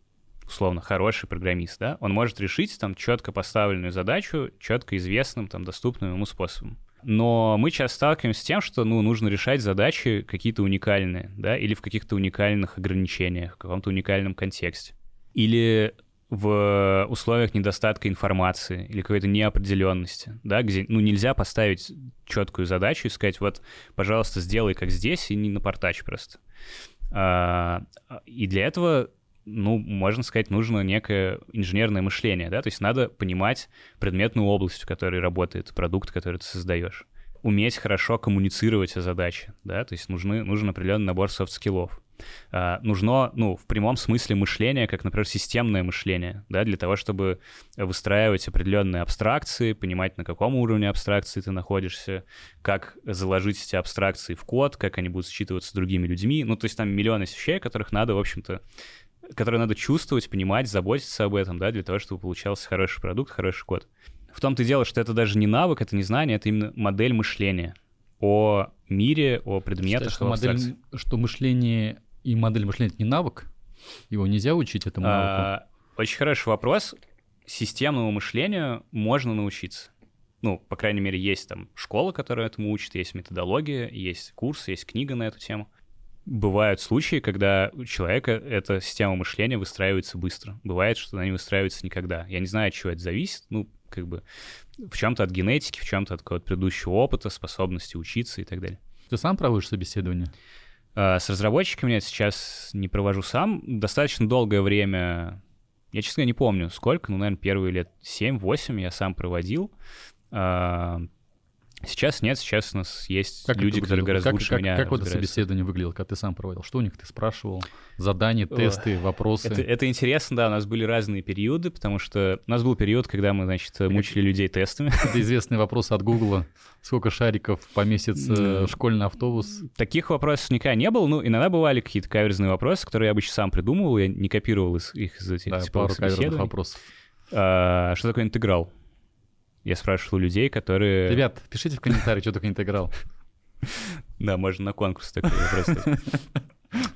условно, хороший программист, да, он может решить там четко поставленную задачу, четко известным, там, доступным ему способом. Но мы часто сталкиваемся с тем, что, ну, нужно решать задачи какие-то уникальные, да, или в каких-то уникальных ограничениях, в каком-то уникальном контексте. Или в условиях недостатка информации или какой-то неопределенности, да, где ну, нельзя поставить четкую задачу и сказать, вот, пожалуйста, сделай как здесь, и не напортачь просто. А, и для этого, ну, можно сказать, нужно некое инженерное мышление, да, то есть надо понимать предметную область, в которой работает продукт, который ты создаешь уметь хорошо коммуницировать о задаче, да, то есть нужны, нужен определенный набор софт-скиллов. Uh, нужно, ну, в прямом смысле мышление, как, например, системное мышление, да, для того, чтобы выстраивать определенные абстракции, понимать, на каком уровне абстракции ты находишься, как заложить эти абстракции в код, как они будут считываться другими людьми. Ну, то есть там миллионы вещей, которых надо, в общем-то, которые надо чувствовать, понимать, заботиться об этом, да, для того, чтобы получался хороший продукт, хороший код. В том-то и дело, что это даже не навык, это не знание, это именно модель мышления о мире, о предметах, Считаешь, что, модель, что мышление и модель мышления — это не навык? Его нельзя учить этому навыку? А, очень хороший вопрос. Системному мышлению можно научиться. Ну, по крайней мере, есть там школа, которая этому учит, есть методология, есть курс, есть книга на эту тему. Бывают случаи, когда у человека эта система мышления выстраивается быстро. Бывает, что она не выстраивается никогда. Я не знаю, от чего это зависит. Ну, как бы в чем-то от генетики, в чем-то от какого-то предыдущего опыта, способности учиться и так далее. Ты сам проводишь собеседование? А, с разработчиками я сейчас не провожу сам. Достаточно долгое время, я, честно не помню сколько, ну, наверное, первые лет 7-8 я сам проводил. Сейчас нет, сейчас у нас есть Как люди, которые гораздо как, лучше как, меня Как вот это собеседование выглядело, когда ты сам проводил? Что у них ты спрашивал? Задания, тесты, вопросы? Это, это интересно, да, у нас были разные периоды, потому что у нас был период, когда мы, значит, мучили людей тестами. Это известный вопрос от Гугла. Сколько шариков поместится Да. в школьный автобус? Таких вопросов никогда не было. Ну, иногда бывали какие-то каверзные вопросы, которые я обычно сам придумывал, я не копировал их из этих Да, пару собеседований. вопросов. А, что такое интеграл? Я спрашивал у людей, которые... Ребят, пишите в комментарии, что такое интеграл. Да, можно на конкурс такой вопрос. дать.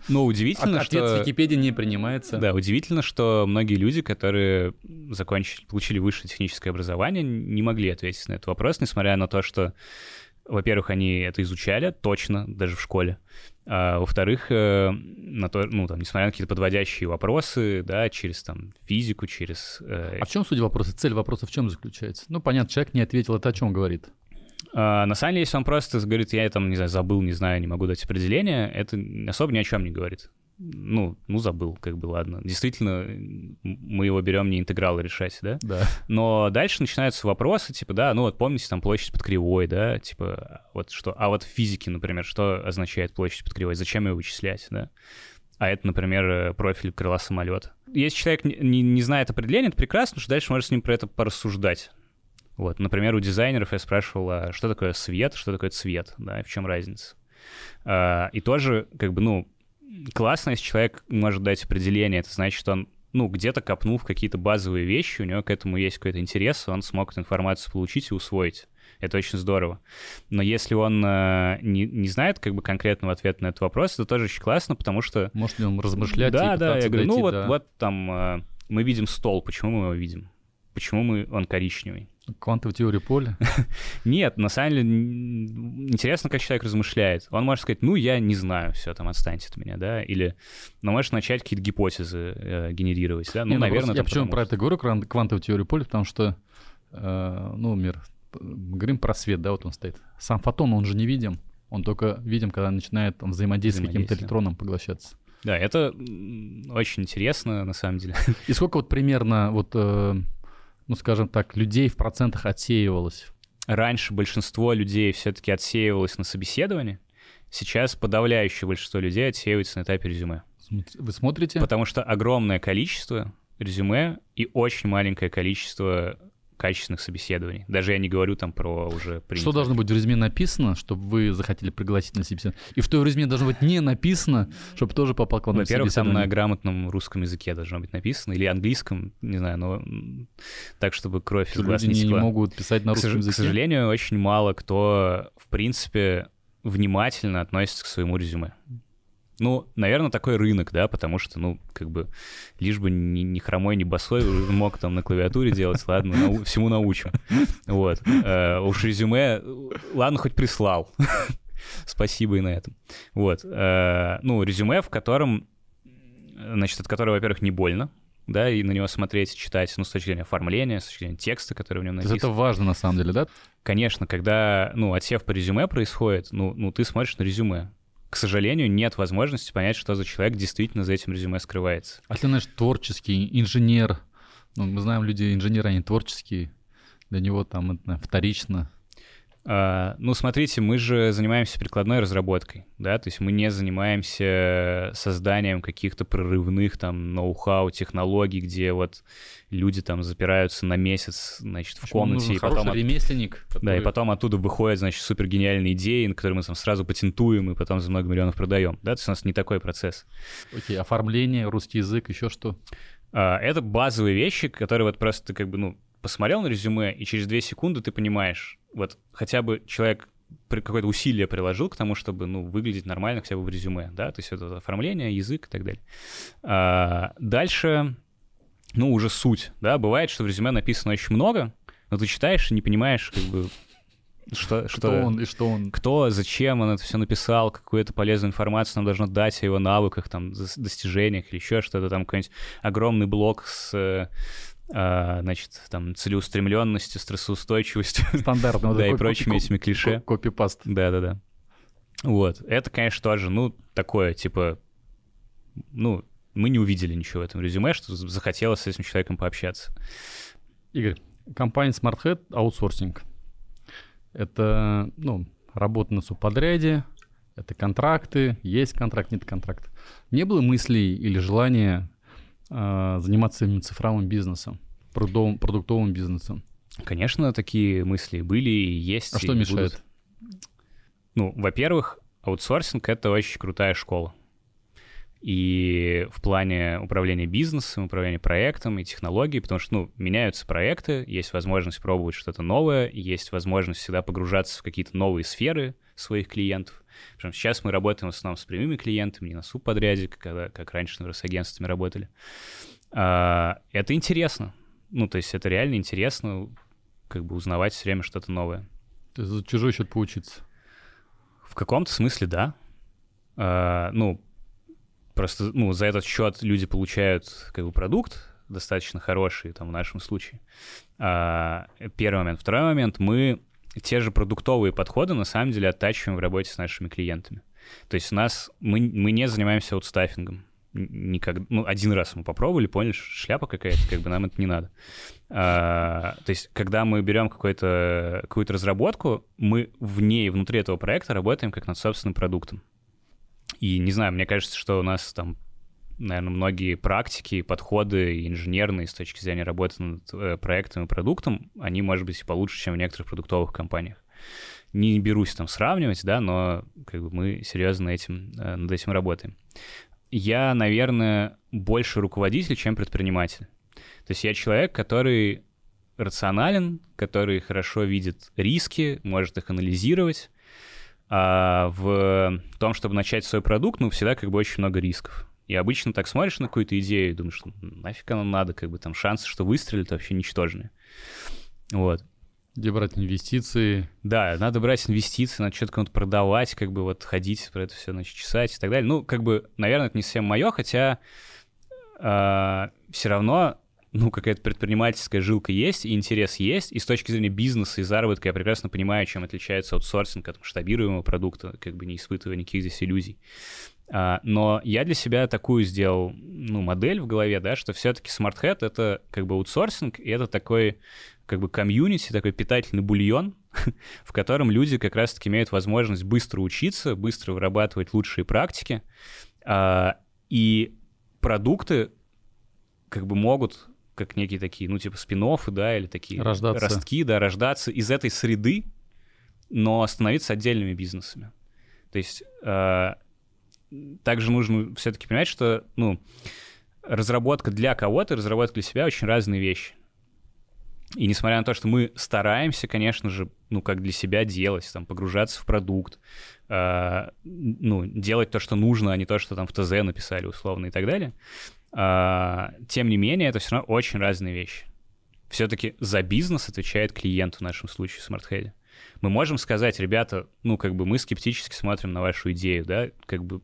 Ну, удивительно, Ответ с что... Википедии не принимается. Да, удивительно, что многие люди, которые закончили, получили высшее техническое образование, не могли ответить на этот вопрос, несмотря на то, что, во-первых, они это изучали точно, даже в школе, а во-вторых, э, на то, ну, там, несмотря на какие-то подводящие вопросы, да, через там физику, через... э, А в чем суть вопроса? Цель вопроса в чем заключается? Ну, понятно, человек не ответил, это о чем говорит? А, на самом деле, если он просто говорит, я там, не знаю, забыл, не знаю, не могу дать определение, это особо ни о чем не говорит. Ну, ну забыл, как бы, ладно. Действительно, мы его берем не интегралы решать, да? Да. Но дальше начинаются вопросы, типа, да, ну вот помните там площадь под кривой, да, типа, вот что, а вот в физике, например, что означает площадь под кривой, зачем ее вычислять, да? А это, например, э, профиль крыла самолета. Если человек не, не- не знает определения, это прекрасно, потому что дальше можно с ним про это порассуждать. Вот, например, у дизайнеров я спрашивал, а что такое свет, что такое цвет, да, и в чем разница. А, и тоже, как бы, ну, классно, если человек может дать определение, это значит, что он, ну, где-то копнул в какие-то базовые вещи, у него к этому есть какой-то интерес, он смог эту информацию получить и усвоить. Это очень здорово. Но если он э, не, не знает как бы конкретного ответа на этот вопрос, это тоже очень классно, потому что... Может ли он размышлять да, и да, я говорю, ну дойти вот, до вот там э, мы видим стол, почему мы его видим? Почему мы, он коричневый? Квантовой теории поля? Нет, на самом деле интересно, как человек размышляет. Он может сказать, ну, я не знаю, все, там, отстаньте от меня, да, или, ну, можешь начать какие-то гипотезы э, генерировать, да, ну, Не, наверное, просто Я почему потому про это говорю, квантовую теорию поля, потому что, э, ну, мир, говорим про свет, да, вот он стоит. Сам фотон, он же не видим. Он только видим, когда начинает там, взаимодействовать с каким-то электроном поглощаться. Да, это очень интересно, на самом деле. И сколько вот примерно, вот, э, ну, скажем так, людей в процентах отсеивалось? Раньше большинство людей все-таки отсеивалось на собеседовании, сейчас подавляющее большинство людей отсеивается на этапе резюме. Вы смотрите? Потому что огромное количество резюме и очень маленькое количество качественных собеседований. Даже я не говорю там про уже принятые. Что должно быть в резюме написано, чтобы вы захотели пригласить на собеседование? И что в резюме должно быть не написано, чтобы тоже попал к вам на Во-первых, там на грамотном русском языке должно быть написано, или английском, не знаю, но так, чтобы кровь из глаз не не, текла. могут писать на К, русском к языке? сожалению, очень мало кто, в принципе, внимательно относится к своему резюме. Ну, наверное, такой рынок, да, потому что, ну, как бы, лишь бы ни, ни хромой, ни босой мог там на клавиатуре делать, ладно, нау- всему научим. Вот. Э, уж резюме, ладно, хоть прислал. Спасибо и на этом. Вот. Э, ну, резюме, в котором, значит, от которого, во-первых, не больно, да, и на него смотреть, читать, ну, с точки зрения оформления, с точки зрения текста, который в нем написан. это важно на самом деле, да? Конечно, когда, ну, отсев по резюме происходит, ну, ну, ты смотришь на резюме. К сожалению, нет возможности понять, что за человек действительно за этим резюме скрывается. А ты, знаешь, творческий, инженер. Ну, мы знаем, люди инженеры, они творческие. Для него там это вторично. А, ну, смотрите, мы же занимаемся прикладной разработкой, да, то есть мы не занимаемся созданием каких-то прорывных там ноу-хау технологий, где вот люди там запираются на месяц, значит, в Почему комнате, и потом от- ремесленник. Да, и который- потом оттуда выходят, значит, супер гениальные идеи, которые мы там сразу патентуем и потом за много миллионов продаем. Да, то есть у нас не такой процесс. Окей, оформление, русский язык, еще что? А, Это базовые вещи, которые вот просто ты как бы, ну, посмотрел на резюме, и через две секунды ты понимаешь, вот хотя бы человек какое-то усилие приложил к тому, чтобы, ну, выглядеть нормально хотя бы в резюме, да, то есть это оформление, язык и так далее. А, Дальше, ну, уже суть, да, бывает, что в резюме написано очень много, но ты читаешь и не понимаешь, как бы, что... Что он и что он? кто, зачем он это все написал, какую-то полезную информацию нам должно дать о его навыках, там, достижениях или еще что-то, там какой-нибудь огромный блок с, значит, там, целеустремленностью, стрессоустойчивостью, Стандартно. да, и прочими этими клише. ко- Копипаст. Да-да-да. Вот. Это, конечно, тоже, ну, такое, типа, ну, мы не увидели ничего в этом резюме, что захотелось с этим человеком пообщаться. Игорь, компания SmartHead аутсорсинг. Это, ну, работа на субподряде, это контракты, есть контракт, нет контракта. Не было мыслей или желания заниматься именно цифровым бизнесом, продуктовым, продуктовым бизнесом? Конечно, такие мысли были и есть. А и что мешает? Будут. Ну, во-первых, аутсорсинг — это очень крутая школа. И в плане управления бизнесом, управления проектом и технологией, потому что, ну, меняются проекты, есть возможность пробовать что-то новое, есть возможность всегда погружаться в какие-то новые сферы своих клиентов. Причем сейчас мы работаем в основном с прямыми клиентами, не на субподряде, когда, как раньше, например, с агентствами работали. А, это интересно. Ну, то есть это реально интересно, как бы узнавать все время что-то новое. То есть за чужой счет поучиться? В каком-то смысле, да. А, ну, просто, ну, за этот счет люди получают, как бы, продукт достаточно хороший, там, в нашем случае. А, первый момент. Второй момент. Мы те же продуктовые подходы, на самом деле, оттачиваем в работе с нашими клиентами. То есть у нас, мы, мы не занимаемся аутстаффингом никогда, ну, один раз мы попробовали, поняли, шляпа какая-то, как бы нам это не надо. А, то есть, когда мы берем какую-то какую разработку, мы вне и внутри этого проекта работаем как над собственным продуктом. И не знаю, мне кажется, что у нас там, наверное, многие практики, подходы инженерные с точки зрения работы над э, проектом и продуктом, они, может быть, и получше, чем в некоторых продуктовых компаниях. Не берусь там сравнивать, да, но как бы мы серьезно этим, э, над этим работаем я, наверное, больше руководитель, чем предприниматель. То есть я человек, который рационален, который хорошо видит риски, может их анализировать. А в том, чтобы начать свой продукт, ну, всегда как бы очень много рисков. И обычно так смотришь на какую-то идею и думаешь, нафиг оно надо, как бы там шансы, что выстрелит, вообще ничтожные. Вот. Где брать инвестиции? Да, надо брать инвестиции, надо что-то кому-то продавать, как бы вот ходить про это все, значит, чесать и так далее. Ну, как бы, наверное, это не совсем мое, хотя э, а, все равно, ну, какая-то предпринимательская жилка есть, и интерес есть, и с точки зрения бизнеса и заработка я прекрасно понимаю, чем отличается аутсорсинг от масштабируемого продукта, как бы не испытывая никаких здесь иллюзий. Uh, но я для себя такую сделал, ну, модель в голове, да, что все-таки Smart это как бы аутсорсинг, и это такой как бы комьюнити, такой питательный бульон, в котором люди как раз-таки имеют возможность быстро учиться, быстро вырабатывать лучшие практики, а, и продукты как бы могут как некие такие, ну, типа спин да, или такие рождаться. ростки, да, рождаться из этой среды, но становиться отдельными бизнесами. То есть э, также нужно все-таки понимать, что, ну, разработка для кого-то, разработка для себя очень разные вещи. И несмотря на то, что мы стараемся, конечно же, ну, как для себя делать, там, погружаться в продукт, э, ну, делать то, что нужно, а не то, что там в ТЗ написали условно и так далее, э, тем не менее, это все равно очень разные вещи. Все-таки за бизнес отвечает клиент в нашем случае в SmartHead. Мы можем сказать, ребята, ну, как бы мы скептически смотрим на вашу идею, да, как бы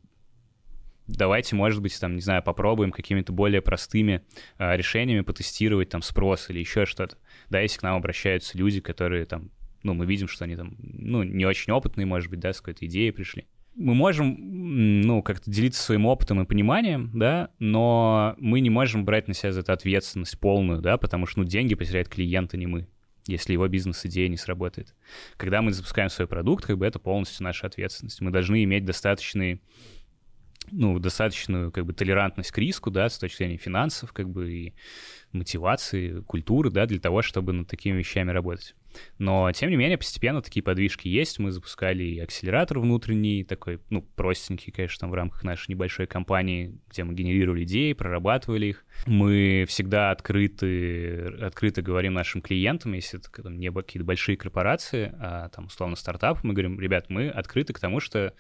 давайте, может быть, там, не знаю, попробуем какими-то более простыми а, решениями потестировать там спрос или еще что-то. Да, если к нам обращаются люди, которые там, ну, мы видим, что они там, ну, не очень опытные, может быть, да, с какой-то идеей пришли. Мы можем, ну, как-то делиться своим опытом и пониманием, да, но мы не можем брать на себя за это ответственность полную, да, потому что, ну, деньги потеряет клиент, а не мы если его бизнес-идея не сработает. Когда мы запускаем свой продукт, как бы это полностью наша ответственность. Мы должны иметь достаточный ну, достаточную как бы толерантность к риску, да, с точки зрения финансов, как бы и мотивации, культуры, да, для того, чтобы над такими вещами работать. Но, тем не менее, постепенно такие подвижки есть. Мы запускали и акселератор внутренний, такой, ну, простенький, конечно, там в рамках нашей небольшой компании, где мы генерировали идеи, прорабатывали их. Мы всегда открыты, открыто говорим нашим клиентам, если это там, не какие-то большие корпорации, а там, условно, стартап, мы говорим, ребят, мы открыты к тому, что,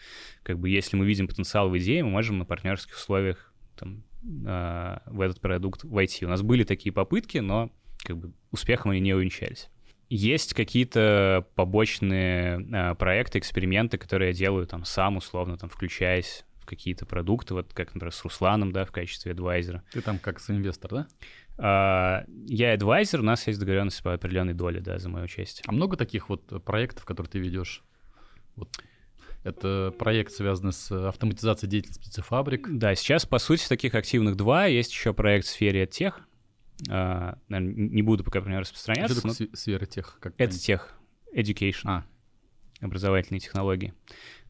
как бы, если мы видим потенциал в идее, мы можем на партнерских условиях там, а, в этот продукт войти. У нас были такие попытки, но как бы успехом они не увенчались. Есть какие-то побочные э, проекты, эксперименты, которые я делаю там сам, условно, там, включаясь в какие-то продукты, вот как, например, с Русланом, да, в качестве адвайзера. Ты там как инвестор, да? Uh, я адвайзер, у нас есть договоренность по определенной доле, да, за мое участие. А много таких вот проектов, которые ты ведешь? Вот. Это проект, связанный с автоматизацией деятельности птицефабрик. Да, сейчас, по сути, таких активных два. Есть еще проект в сфере тех, наверное, не буду пока про него распространяться. Что такое но... сфера тех? Как это тех, education. А. образовательные технологии.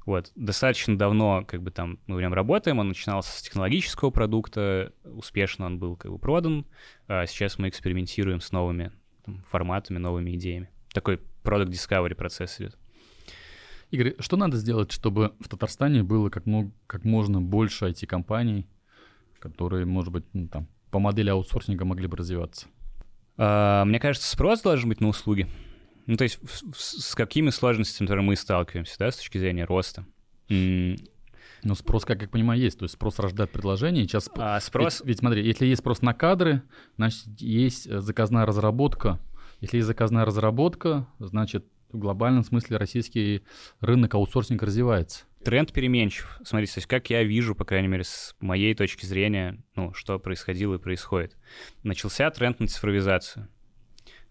Вот. Достаточно давно как бы там мы в нем работаем, он начинался с технологического продукта, успешно он был как бы продан, а сейчас мы экспериментируем с новыми там, форматами, новыми идеями. Такой product discovery процесс идет. Игорь, что надо сделать, чтобы в Татарстане было как, мог, как можно больше IT-компаний, которые, может быть, ну, там, по модели аутсорсинга могли бы развиваться? А, мне кажется, спрос должен быть на услуги. Ну, то есть с какими сложностями, которые мы сталкиваемся, да, с точки зрения роста? Ну, спрос, как я понимаю, есть. То есть спрос рождает предложение. Сейчас... А спрос... Ведь, ведь смотри, если есть спрос на кадры, значит, есть э, заказная разработка. Если есть заказная разработка, значит, в глобальном смысле российский рынок аутсорсинга развивается. Тренд переменчив. Смотрите, то есть как я вижу, по крайней мере, с моей точки зрения, ну, что происходило и происходит. Начался тренд на цифровизацию.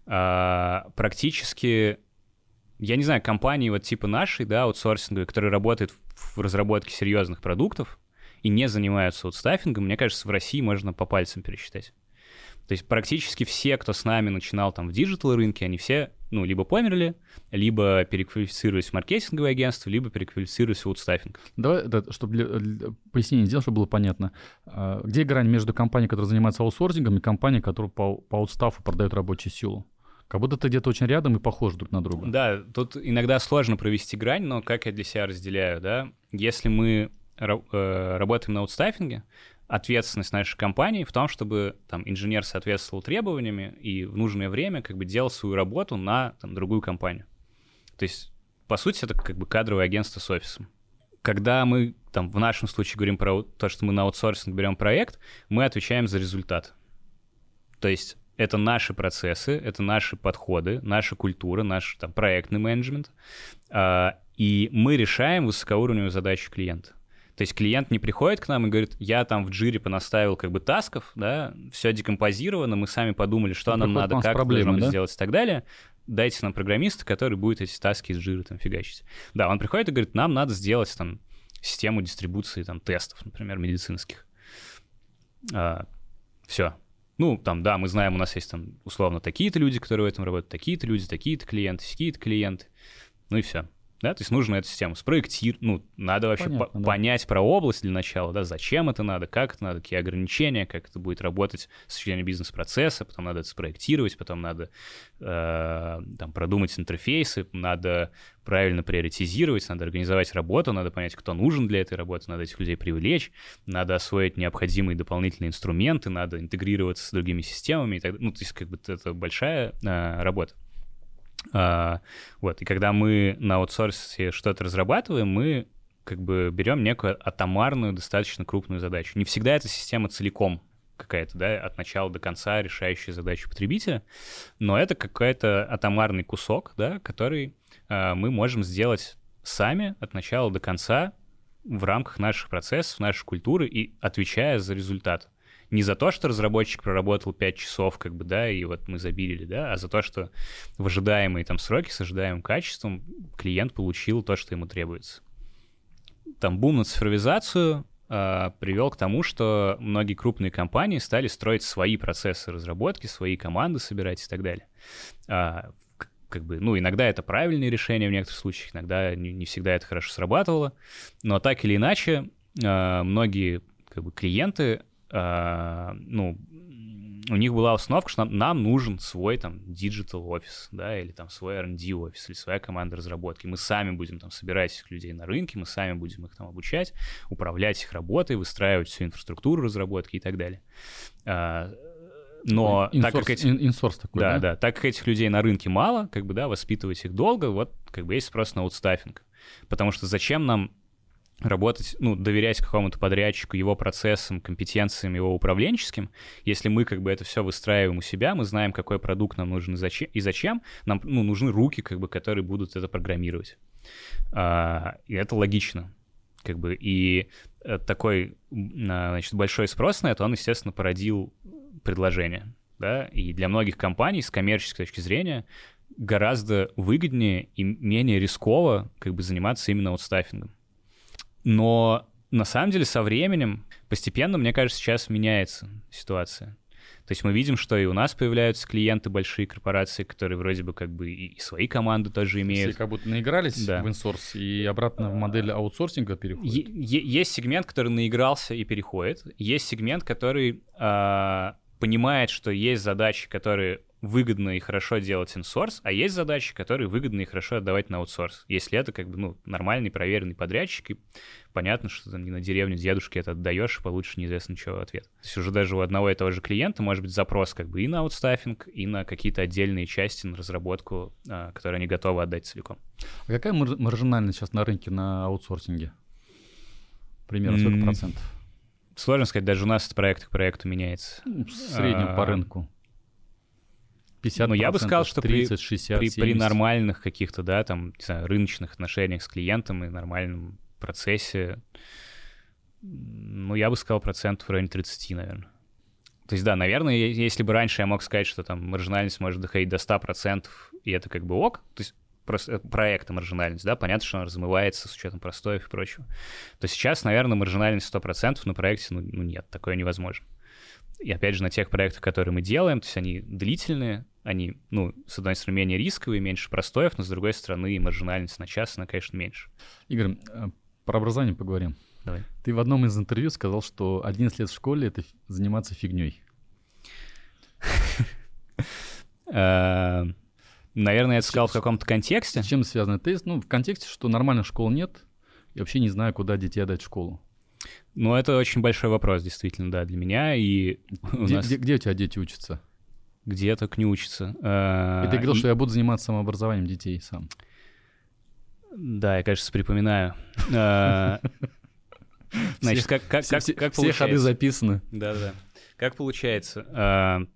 А, практически, я не знаю, компании вот типа нашей, да, аутсорсинговые, которые работают в разработке серьезных продуктов и не занимаются аутстаффингом, мне кажется, в России можно по пальцам пересчитать. То есть практически все, кто с нами начинал там в digital рынке, они все, ну, либо померли, либо переквалифицировались в маркетинговое агентство, либо переквалифицировались в аутстаффинг. Давай, да, чтобы для, для пояснение сделать, чтобы было понятно. А, где грань между компанией, которая занимается аутсорсингом, и компанией, которая по, по аутстафу продает рабочую силу? Как будто ты где-то очень рядом и похожи друг на друга. Да, тут иногда сложно провести грань, но как я для себя разделяю, да, если мы э, работаем на аутстаффинге, ответственность нашей компании в том, чтобы там инженер соответствовал требованиями и в нужное время как бы делал свою работу на там, другую компанию. То есть, по сути, это как бы кадровое агентство с офисом. Когда мы там в нашем случае говорим про то, что мы на аутсорсинг берем проект, мы отвечаем за результат. То есть это наши процессы, это наши подходы, наша культура, наш там, проектный менеджмент, э, и мы решаем высокоуровневую задачу клиента. То есть клиент не приходит к нам и говорит, я там в джире понаставил как бы тасков, да, все декомпозировано, мы сами подумали, что нам надо, как проблемы, да? сделать и так далее. Дайте нам программиста, который будет эти таски из джира там фигачить. Да, он приходит и говорит, нам надо сделать там систему дистрибуции там тестов, например, медицинских. А, все, ну, там, да, мы знаем, у нас есть там условно такие-то люди, которые в этом работают, такие-то люди, такие-то клиенты, такие-то клиенты. Ну и все. Да, то есть нужно эту систему спроектировать, ну, надо вообще Понятно, по- да. понять про область для начала, да, зачем это надо, как это надо, какие ограничения, как это будет работать с зрения бизнес-процесса, потом надо это спроектировать, потом надо э, там продумать интерфейсы, надо правильно приоритизировать, надо организовать работу, надо понять, кто нужен для этой работы, надо этих людей привлечь, надо освоить необходимые дополнительные инструменты, надо интегрироваться с другими системами и так. Ну, то есть как бы это большая э, работа. А, вот, и когда мы на аутсорсе что-то разрабатываем, мы как бы берем некую атомарную, достаточно крупную задачу. Не всегда эта система целиком какая-то, да, от начала до конца решающая задачу потребителя, но это какой-то атомарный кусок, да, который э, мы можем сделать сами от начала до конца в рамках наших процессов, нашей культуры и отвечая за результат не за то, что разработчик проработал 5 часов, как бы, да, и вот мы забили, да, а за то, что в ожидаемые там сроки с ожидаемым качеством клиент получил то, что ему требуется. Там бум на цифровизацию э, привел к тому, что многие крупные компании стали строить свои процессы разработки, свои команды собирать и так далее. А, как бы, ну, иногда это правильные решения в некоторых случаях, иногда не, не всегда это хорошо срабатывало, но так или иначе, э, многие как бы, клиенты ну, у них была установка, что нам, нам нужен свой там digital офис, да, или там свой R&D офис, или своя команда разработки. Мы сами будем там собирать этих людей на рынке, мы сами будем их там обучать, управлять их работой, выстраивать всю инфраструктуру разработки и так далее. А, но инсорс, так как эти... инсорс такой, да, да, да, так как этих людей на рынке мало, как бы, да, воспитывать их долго, вот, как бы есть спрос на аутстаффинг. Потому что зачем нам работать, ну, доверять какому-то подрядчику, его процессам, компетенциям, его управленческим. Если мы как бы это все выстраиваем у себя, мы знаем, какой продукт нам нужен и зачем, и зачем нам ну, нужны руки, как бы, которые будут это программировать. А, и это логично. Как бы, и э, такой значит, большой спрос на это, он, естественно, породил предложение. Да? И для многих компаний с коммерческой точки зрения гораздо выгоднее и менее рисково как бы заниматься именно аутстаффингом. Но на самом деле со временем постепенно, мне кажется, сейчас меняется ситуация. То есть мы видим, что и у нас появляются клиенты, большие корпорации, которые вроде бы как бы и свои команды тоже имеют. Все как будто наигрались да. в инсорс и обратно в модель аутсорсинга переходят. Есть сегмент, который наигрался и переходит. Есть сегмент, который э, понимает, что есть задачи, которые выгодно и хорошо делать инсорс, а есть задачи, которые выгодно и хорошо отдавать на аутсорс. Если это как бы ну, нормальный, проверенный подрядчик, и понятно, что там не на деревню дедушки это отдаешь и получишь неизвестно чего ответ. То есть уже даже у одного и того же клиента может быть запрос как бы и на аутстаффинг, и на какие-то отдельные части, на разработку, а, которые они готовы отдать целиком. А какая маржинальность сейчас на рынке на аутсорсинге? Примерно сколько mm-hmm. процентов? Сложно сказать, даже у нас от проекта к проекту меняется. Ну, в среднем а, по рынку. 50 Ну, я бы сказал, что 30, при, 60, при, при нормальных каких-то, да, там, не знаю, рыночных отношениях с клиентом и нормальном процессе, ну, я бы сказал, процентов в районе 30, наверное. То есть, да, наверное, если бы раньше я мог сказать, что там маржинальность может доходить до 100%, и это как бы ок, то есть просто проекта маржинальность, да, понятно, что она размывается с учетом простоев и прочего, то сейчас, наверное, маржинальность 100% на проекте, ну, ну нет, такое невозможно. И опять же, на тех проектах, которые мы делаем, то есть они длительные, они, ну, с одной стороны, менее рисковые, меньше простоев, но с другой стороны, маржинальность на час, она, конечно, меньше. Игорь, э, про образование поговорим. Давай. Ты в одном из интервью сказал, что 11 лет в школе — это заниматься фигней. Э, наверное, я это сказал в каком-то контексте. С чем связан тест? Ну, в контексте, что нормальных школ нет, и вообще не знаю, куда детей отдать в школу. Ну, это очень большой вопрос, действительно, да, для меня. И где, нас... где, где у тебя дети учатся? Где так не учатся. И ты говорил, и... что я буду заниматься самообразованием детей сам. Да, я, кажется, припоминаю. А, значит, как, как, как, как Все ходы записаны. Да-да. Как получается?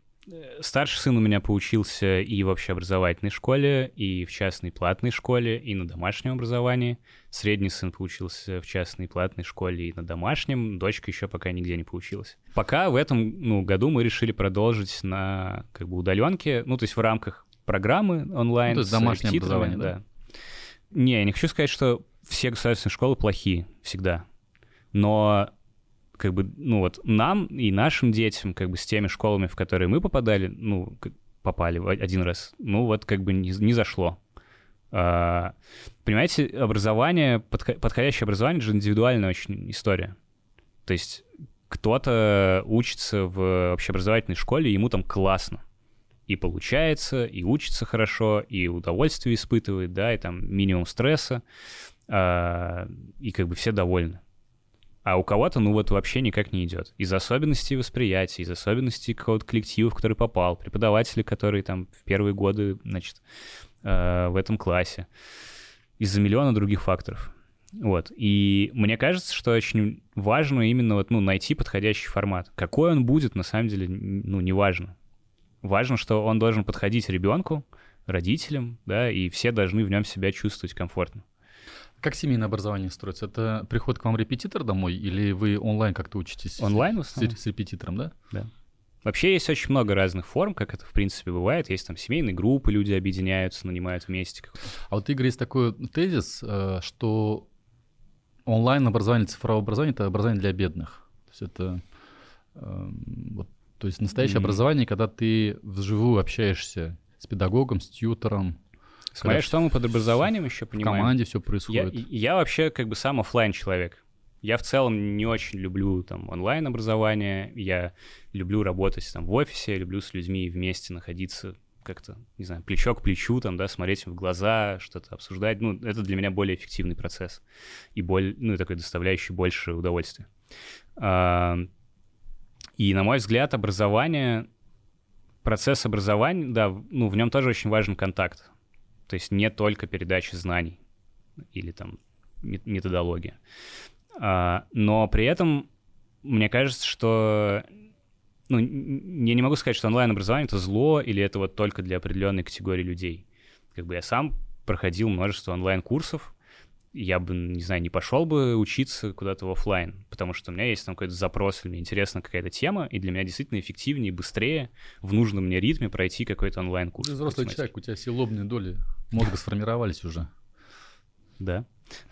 Старший сын у меня поучился и в общеобразовательной школе, и в частной платной школе, и на домашнем образовании. Средний сын поучился в частной платной школе и на домашнем. Дочка еще пока нигде не поучилась. Пока в этом ну, году мы решили продолжить на как бы удаленке, ну то есть в рамках программы онлайн. Ну, то есть домашнее образование, да? да? Не, я не хочу сказать, что все государственные школы плохие всегда. Но как бы, ну вот нам и нашим детям, как бы с теми школами, в которые мы попадали, ну, попали один раз, ну вот как бы не, не зашло. А, понимаете, образование, подходящее образование же индивидуальная очень история. То есть кто-то учится в общеобразовательной школе, ему там классно. И получается, и учится хорошо, и удовольствие испытывает, да, и там минимум стресса, а, и как бы все довольны а у кого-то, ну вот, вообще никак не идет. Из особенностей восприятия, из особенностей какого-то коллектива, в который попал, преподаватели, которые там в первые годы, значит, э, в этом классе, из-за миллиона других факторов. Вот. И мне кажется, что очень важно именно вот, ну, найти подходящий формат. Какой он будет, на самом деле, ну, не важно. Важно, что он должен подходить ребенку, родителям, да, и все должны в нем себя чувствовать комфортно. Как семейное образование строится? Это приход к вам репетитор домой или вы онлайн как-то учитесь? Онлайн с, с, репетитором, да? Да. Вообще есть очень много разных форм, как это в принципе бывает. Есть там семейные группы, люди объединяются, нанимают вместе. А вот, Игорь, есть такой тезис, э, что онлайн-образование, цифровое образование — это образование для бедных. То есть это эм, вот, то есть настоящее mm-hmm. образование, когда ты вживую общаешься с педагогом, с тьютором, Смотря что мы под образованием еще понимаем. В команде все происходит. Я, я вообще как бы сам офлайн человек. Я в целом не очень люблю там онлайн-образование, я люблю работать там в офисе, люблю с людьми вместе находиться как-то, не знаю, плечо к плечу, там, да, смотреть в глаза, что-то обсуждать. Ну, это для меня более эффективный процесс и боль, ну, и такой доставляющий больше удовольствия. А, и, на мой взгляд, образование, процесс образования, да, ну, в нем тоже очень важен контакт. То есть не только передача знаний или там методология. А, но при этом мне кажется, что ну, я не могу сказать, что онлайн-образование — это зло или это вот только для определенной категории людей. Как бы я сам проходил множество онлайн-курсов, я бы, не знаю, не пошел бы учиться куда-то в офлайн, потому что у меня есть там какой-то запрос, или мне интересна какая-то тема, и для меня действительно эффективнее, быстрее, в нужном мне ритме пройти какой-то онлайн-курс. Ты взрослый человек, у тебя все лобные доли мозга сформировались уже. Да.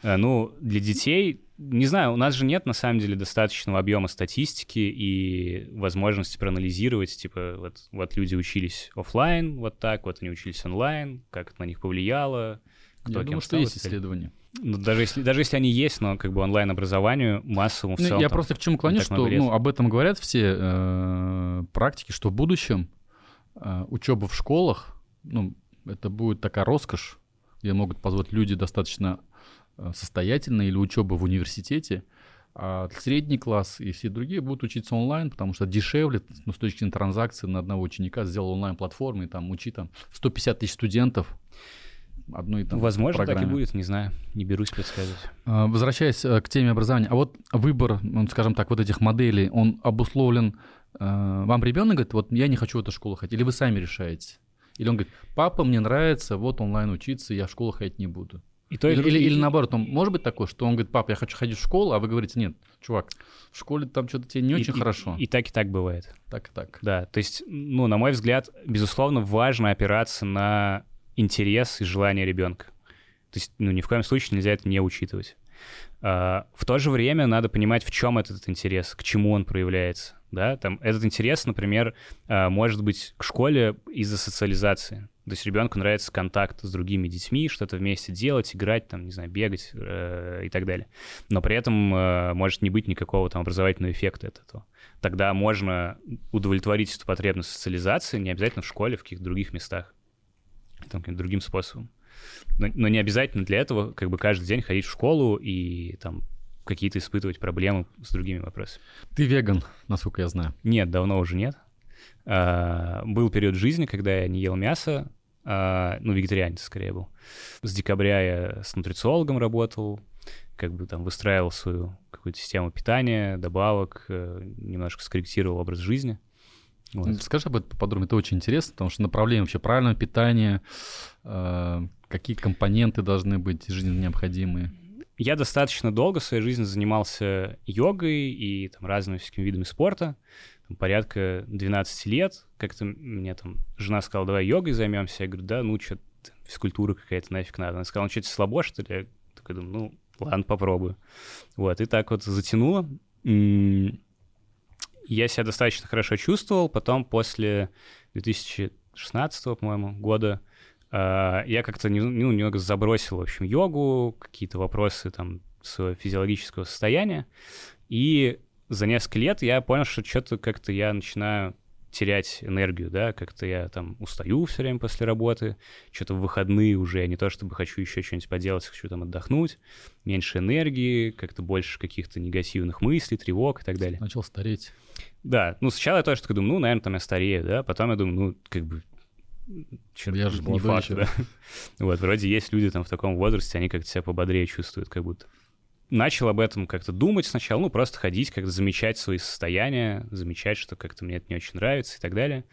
Э, ну, для детей, не знаю, у нас же нет на самом деле достаточного объема статистики и возможности проанализировать, типа, вот, вот люди учились офлайн, вот так, вот они учились онлайн, как это на них повлияло. Кто Я думаю, что есть исследования. Ну, даже если, даже если они есть, но как бы онлайн-образованию массовому в ну, целом... Я просто к чему клоню, что ну, об этом говорят все э, практики, что в будущем э, учеба в школах, ну, это будет такая роскошь, где могут позволить люди достаточно э, состоятельные или учеба в университете, а средний класс и все другие будут учиться онлайн, потому что дешевле, ну, с точки зрения транзакции на одного ученика сделал онлайн-платформу и там учи там 150 тысяч студентов одной там Возможно, программе. так и будет, не знаю, не берусь предсказывать. А, возвращаясь э, к теме образования, а вот выбор, ну, скажем так, вот этих моделей, он обусловлен, э, вам ребенок говорит, вот я не хочу в эту школу ходить, или вы сами решаете? Или он говорит, папа, мне нравится, вот онлайн учиться, я в школу ходить не буду. И то, или, или, или наоборот, он может быть такой, что он говорит, папа, я хочу ходить в школу, а вы говорите, нет, чувак, в школе там что-то тебе не и, очень и, хорошо. И, и так, и так бывает. Так и так. Да, то есть, ну, на мой взгляд, безусловно, важно опираться на интерес и желание ребенка. То есть, ну, ни в коем случае нельзя это не учитывать. А, в то же время надо понимать, в чем этот интерес, к чему он проявляется. Да? Там, этот интерес, например, а, может быть к школе из-за социализации. То есть ребенку нравится контакт с другими детьми, что-то вместе делать, играть, там, не знаю, бегать э, и так далее. Но при этом э, может не быть никакого там образовательного эффекта от этого. Тогда можно удовлетворить эту потребность социализации не обязательно в школе, в каких-то других местах, там, каким-то другим способом. Но, но не обязательно для этого как бы каждый день ходить в школу и там какие-то испытывать проблемы с другими вопросами. Ты веган, насколько я знаю. Нет, давно уже нет. А, был период жизни, когда я не ел мясо, а, ну, вегетарианец скорее был. С декабря я с нутрициологом работал, как бы там выстраивал свою какую-то систему питания, добавок, э, немножко скорректировал образ жизни. Вот. Скажи об этом поподробнее, это очень интересно, потому что направление вообще правильного питания, э, какие компоненты должны быть жизненно необходимые? Я достаточно долго в своей жизни занимался йогой и там, разными всякими видами спорта. Там, порядка 12 лет. Как-то мне там жена сказала, давай йогой займемся. Я говорю, да, ну что, физкультура какая-то нафиг надо. Она сказала, ну что, тебе слабо, что ли? Я такой думаю, ну, ладно, попробую. Вот, и так вот затянуло. Я себя достаточно хорошо чувствовал. Потом после 2016, по-моему, года а, я как-то ну, немного забросил, в общем, йогу, какие-то вопросы там своего физиологического состояния. И за несколько лет я понял, что что-то как-то я начинаю терять энергию, да, как-то я там устаю все время после работы, что-то в выходные уже я не то чтобы хочу еще что-нибудь поделать, хочу там отдохнуть, меньше энергии, как-то больше каких-то негативных мыслей, тревог и так далее. Начал стареть. Да, ну сначала я тоже такой думаю, ну, наверное, там я старею, да, потом я думаю, ну, как бы что-то я же не факт, да. Вот, вроде есть люди там в таком возрасте, они как-то себя пободрее чувствуют, как будто. Начал об этом как-то думать сначала, ну, просто ходить, как-то замечать свои состояния, замечать, что как-то мне это не очень нравится и так далее.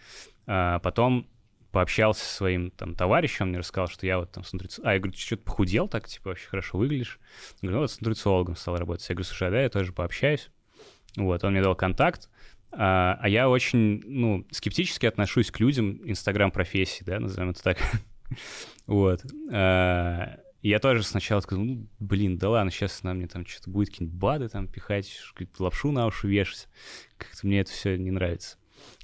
А потом пообщался со своим там товарищем, он мне рассказал, что я вот там с нутрициологом... А, я говорю, ты что-то похудел так, типа, вообще хорошо выглядишь. Я говорю, ну вот с нутрициологом стал работать. Я говорю, слушай, а да, я тоже пообщаюсь. Вот, он мне дал контакт, а, а я очень, ну, скептически отношусь к людям инстаграм-профессии, да, назовем это так. вот. А, я тоже сначала сказал, ну, блин, да ладно, сейчас на мне там что-то будет какие-нибудь БАДы там пихать, лапшу на уши вешать. Как-то мне это все не нравится.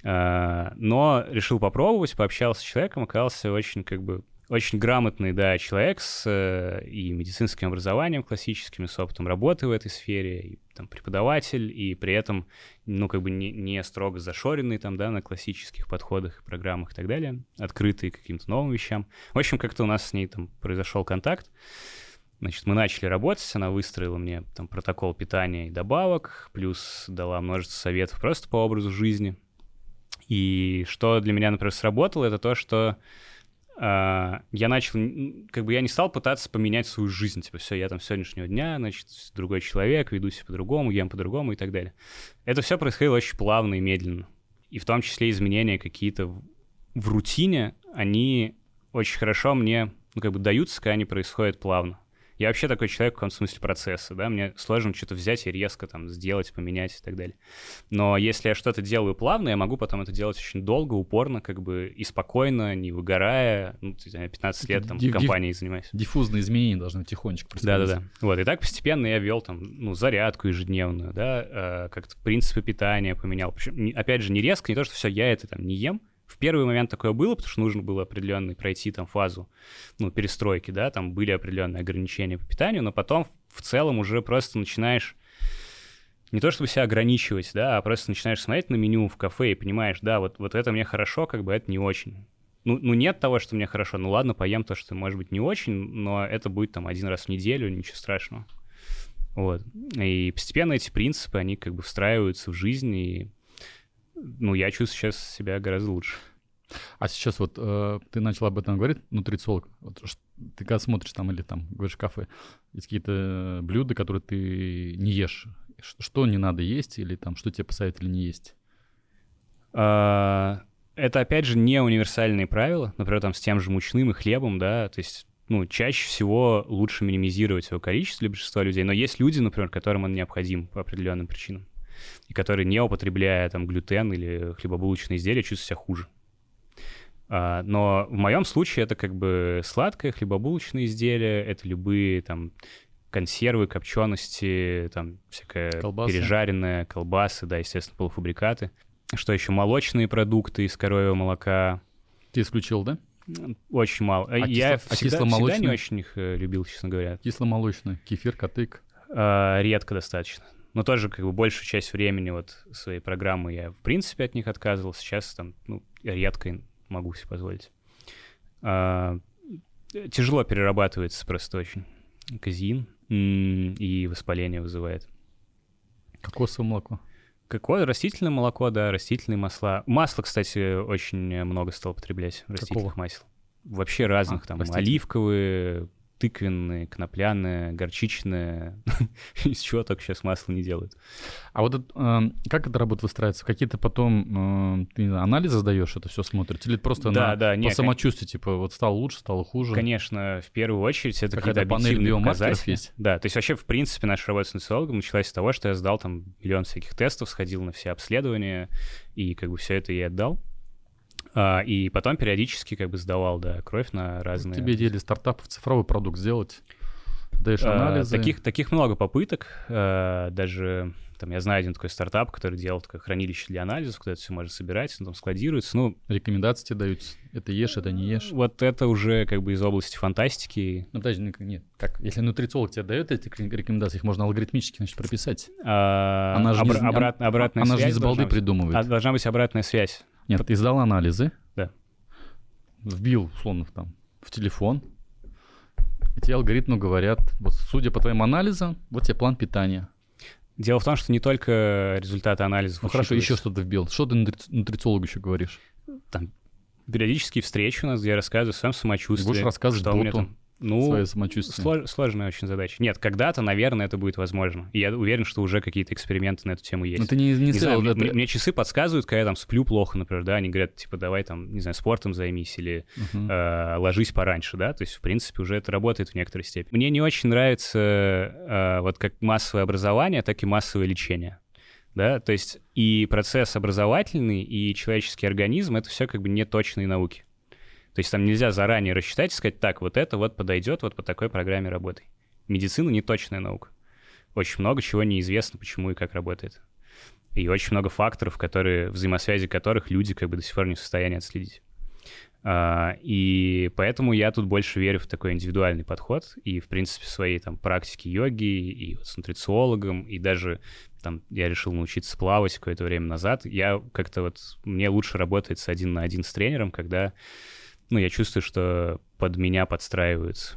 А, но решил попробовать, пообщался с человеком, оказался очень как бы очень грамотный, да, человек с э, и медицинским образованием классическим, и с опытом работы в этой сфере, и там преподаватель, и при этом, ну, как бы не, не строго зашоренный там, да, на классических подходах, программах и так далее, открытый каким-то новым вещам. В общем, как-то у нас с ней там произошел контакт. Значит, мы начали работать, она выстроила мне там протокол питания и добавок, плюс дала множество советов просто по образу жизни. И что для меня, например, сработало, это то, что я начал, как бы я не стал пытаться поменять свою жизнь, типа, все, я там с сегодняшнего дня, значит, другой человек, веду себя по-другому, ем по-другому и так далее. Это все происходило очень плавно и медленно. И в том числе изменения какие-то в, в рутине, они очень хорошо мне, ну, как бы даются, когда они происходят плавно. Я вообще такой человек в каком смысле процесса, да, мне сложно что-то взять и резко там сделать, поменять и так далее. Но если я что-то делаю плавно, я могу потом это делать очень долго, упорно, как бы и спокойно, не выгорая. Ну, 15 лет там Диф- компанией занимаюсь. Диффузные изменения должны тихонечко происходить. Да-да-да. Вот, и так постепенно я вел там, ну, зарядку ежедневную, да, э, как-то принципы питания поменял. Причем, опять же, не резко, не то, что все, я это там не ем. В первый момент такое было, потому что нужно было определенный пройти там фазу, ну, перестройки, да, там были определенные ограничения по питанию, но потом в целом уже просто начинаешь не то чтобы себя ограничивать, да, а просто начинаешь смотреть на меню в кафе и понимаешь, да, вот, вот это мне хорошо, как бы это не очень. Ну, ну, нет того, что мне хорошо. Ну, ладно, поем то, что, может быть, не очень, но это будет там один раз в неделю, ничего страшного. Вот. И постепенно эти принципы, они как бы встраиваются в жизнь, и, ну, я чувствую сейчас себя гораздо лучше. А сейчас вот э, ты начал об этом говорить, нутрициолог. Вот, ты когда смотришь там или там говоришь в кафе, есть какие-то блюда, которые ты не ешь. Что не надо есть или там что тебе посоветовали не есть? А, Это, опять же, не универсальные правила, например, там с тем же мучным и хлебом, да, то есть ну, чаще всего лучше минимизировать его количество для большинства людей, но есть люди, например, которым он необходим по определенным причинам, и которые, не употребляя там глютен или хлебобулочные изделия, чувствуют себя хуже. А, но в моем случае это как бы сладкое хлебобулочные изделия, это любые там консервы, копчености, там всякое Колбасы. пережаренное, колбасы, да, естественно, полуфабрикаты. Что еще? Молочные продукты из коровьего молока. Ты исключил, да? Очень мало. А Я кисло- а всегда, всегда не очень их э, любил, честно говоря. Кисломолочный, кефир, котык. А, редко достаточно. Но тоже как бы большую часть времени вот своей программы я в принципе от них отказывал. Сейчас там ну, редко могу себе позволить. А, тяжело перерабатывается просто очень казеин м, и воспаление вызывает. Кокосовое молоко. Какое? Растительное молоко, да, растительные масла. Масло, кстати, очень много стал потреблять, растительных Какого? масел. Вообще разных, А, там, оливковые, тыквенные, конопляные, горчичные. Из чего только сейчас масло не делают. А вот это, эм, как эта работа выстраивается? Какие-то потом эм, ты не знаю, анализы сдаешь, это все смотришь? Или просто Да, на, да, по не, кон- самочувствию, типа, вот стало лучше, стало хуже? Конечно, в первую очередь это какие-то объективные показатели. есть? Да, то есть вообще, в принципе, наша работа с нутрициологом началась с того, что я сдал там миллион всяких тестов, сходил на все обследования, и как бы все это я отдал. А, и потом периодически как бы сдавал, да, кровь на разные... Тебе идея стартапов цифровой продукт сделать? Даешь А, анализы? Таких, таких много попыток. а, Даже там я знаю один такой стартап, который делал такое хранилище для анализов, куда это все можно собирать, ну, там складируется. Ну, Рекомендации тебе даются? Это ешь, это не ешь? вот это уже как бы из области фантастики. Ну, подожди, ну, нет. Как? Если нутрициолог тебе дает эти рек- рекомендации, их можно алгоритмически, значит, прописать. А, Она же не, обра- з- обрат- обратная она же не связь с балды быть. придумывает. А, должна быть обратная связь. Нет, ты сдал анализы. Да. Вбил, условно, там, в телефон. И тебе алгоритму говорят, вот судя по твоим анализам, вот тебе план питания. Дело в том, что не только результаты анализов Ну хорошо, еще что-то вбил. Что ты нутри- нутрициологу еще говоришь? Там периодические встречи у нас, где я рассказываю о своем самочувствии. Будешь рассказывать что у меня боту там. Ну, Свое самочувствие. Слож- сложная очень задача. Нет, когда-то, наверное, это будет возможно. И я уверен, что уже какие-то эксперименты на эту тему есть. Но ты не, не Не знаю, сделал мне, это- мне- часы подсказывают, когда я там сплю плохо, например, да, они говорят, типа, давай там, не знаю, спортом займись или Мгм. э, ложись пораньше, да, то есть, в принципе, уже это работает в некоторой степени. Мне не очень нравится э, вот как массовое образование, так и массовое лечение, да, то есть и процесс образовательный, и человеческий организм — это все как бы не точные науки. То есть там нельзя заранее рассчитать и сказать, так, вот это вот подойдет вот по такой программе работы. Медицина не точная наука. Очень много чего неизвестно, почему и как работает. И очень много факторов, которые, взаимосвязи которых люди как бы до сих пор не в состоянии отследить. А, и поэтому я тут больше верю в такой индивидуальный подход и, в принципе, своей там практике йоги, и вот с нутрициологом, и даже там я решил научиться плавать какое-то время назад. Я как-то вот, мне лучше работает с один на один с тренером, когда, ну, я чувствую, что под меня подстраиваются.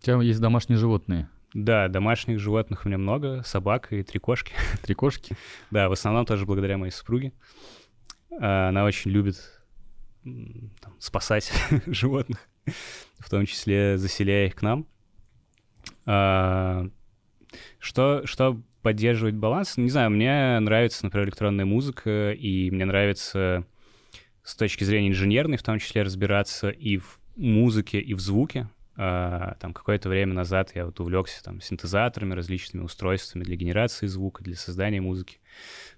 У тебя есть домашние животные. Да, домашних животных у меня много, собак и три кошки. Три кошки. Да, в основном тоже благодаря моей супруге. А, Она очень любит там, спасать животных, в том числе заселяя их к нам. А, Что, что поддерживает баланс? Не знаю, мне нравится, например, электронная музыка, и мне нравится с точки зрения инженерной в том числе разбираться и в музыке, и в звуке. А, там какое-то время назад я вот увлекся там синтезаторами, различными устройствами для генерации звука, для создания музыки.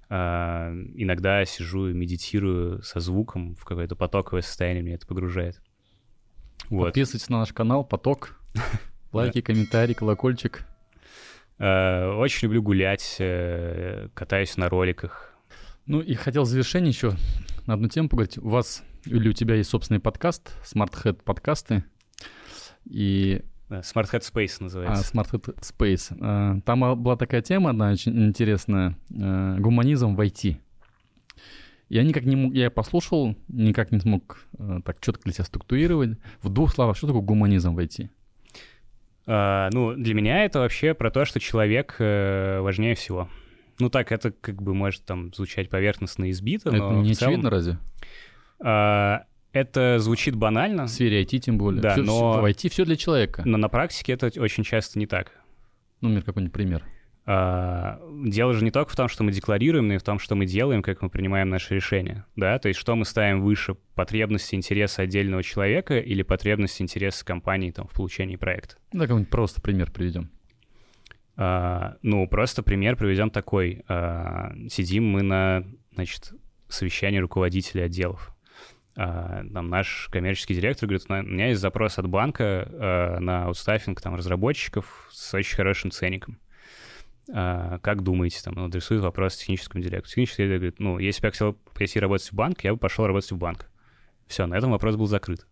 А, иногда сижу и медитирую со звуком в какое-то потоковое состояние, меня это погружает. Вот. Подписывайтесь на наш канал «Поток». Лайки, комментарии, колокольчик. А, очень люблю гулять, э, катаюсь на роликах. Ну и хотел в завершение еще на одну тему поговорить. У вас или у тебя есть собственный подкаст, Smart Head подкасты. И Smart Head Space называется. А, Smart Head Space. А, там была такая тема одна очень интересная. А, гуманизм в IT. Я никак не мог, я послушал, никак не смог а, так четко для себя структурировать. В двух словах, что такое гуманизм в IT? Uh, ну, для меня это вообще про то, что человек uh, важнее всего. Ну так, это как бы может там звучать поверхностно избито, но Это не целом... очевидно разве? Uh, это звучит банально. В сфере IT тем более. Да, Всё- но- В IT все для человека. Но на практике это очень часто не так. Ну, например, какой-нибудь пример. А, Дело же не только в том, что мы декларируем, но и в том, что мы делаем, как мы принимаем наши решения. Да? То есть что мы ставим выше, потребности, интересы отдельного человека или потребности, интересы компании там, в получении проекта. Ну, какой-нибудь просто пример приведем. А, ну, просто пример приведем такой. А, сидим мы на, значит, совещании руководителей отделов. А, там наш коммерческий директор говорит, у меня есть запрос от банка на аутстаффинг там разработчиков с очень хорошим ценником. Как думаете, там, он адресует вопрос техническому директору. Технический директор говорит, ну, если бы я хотел пойти работать в банк, я бы пошел работать в банк. Все, на этом вопрос был закрыт.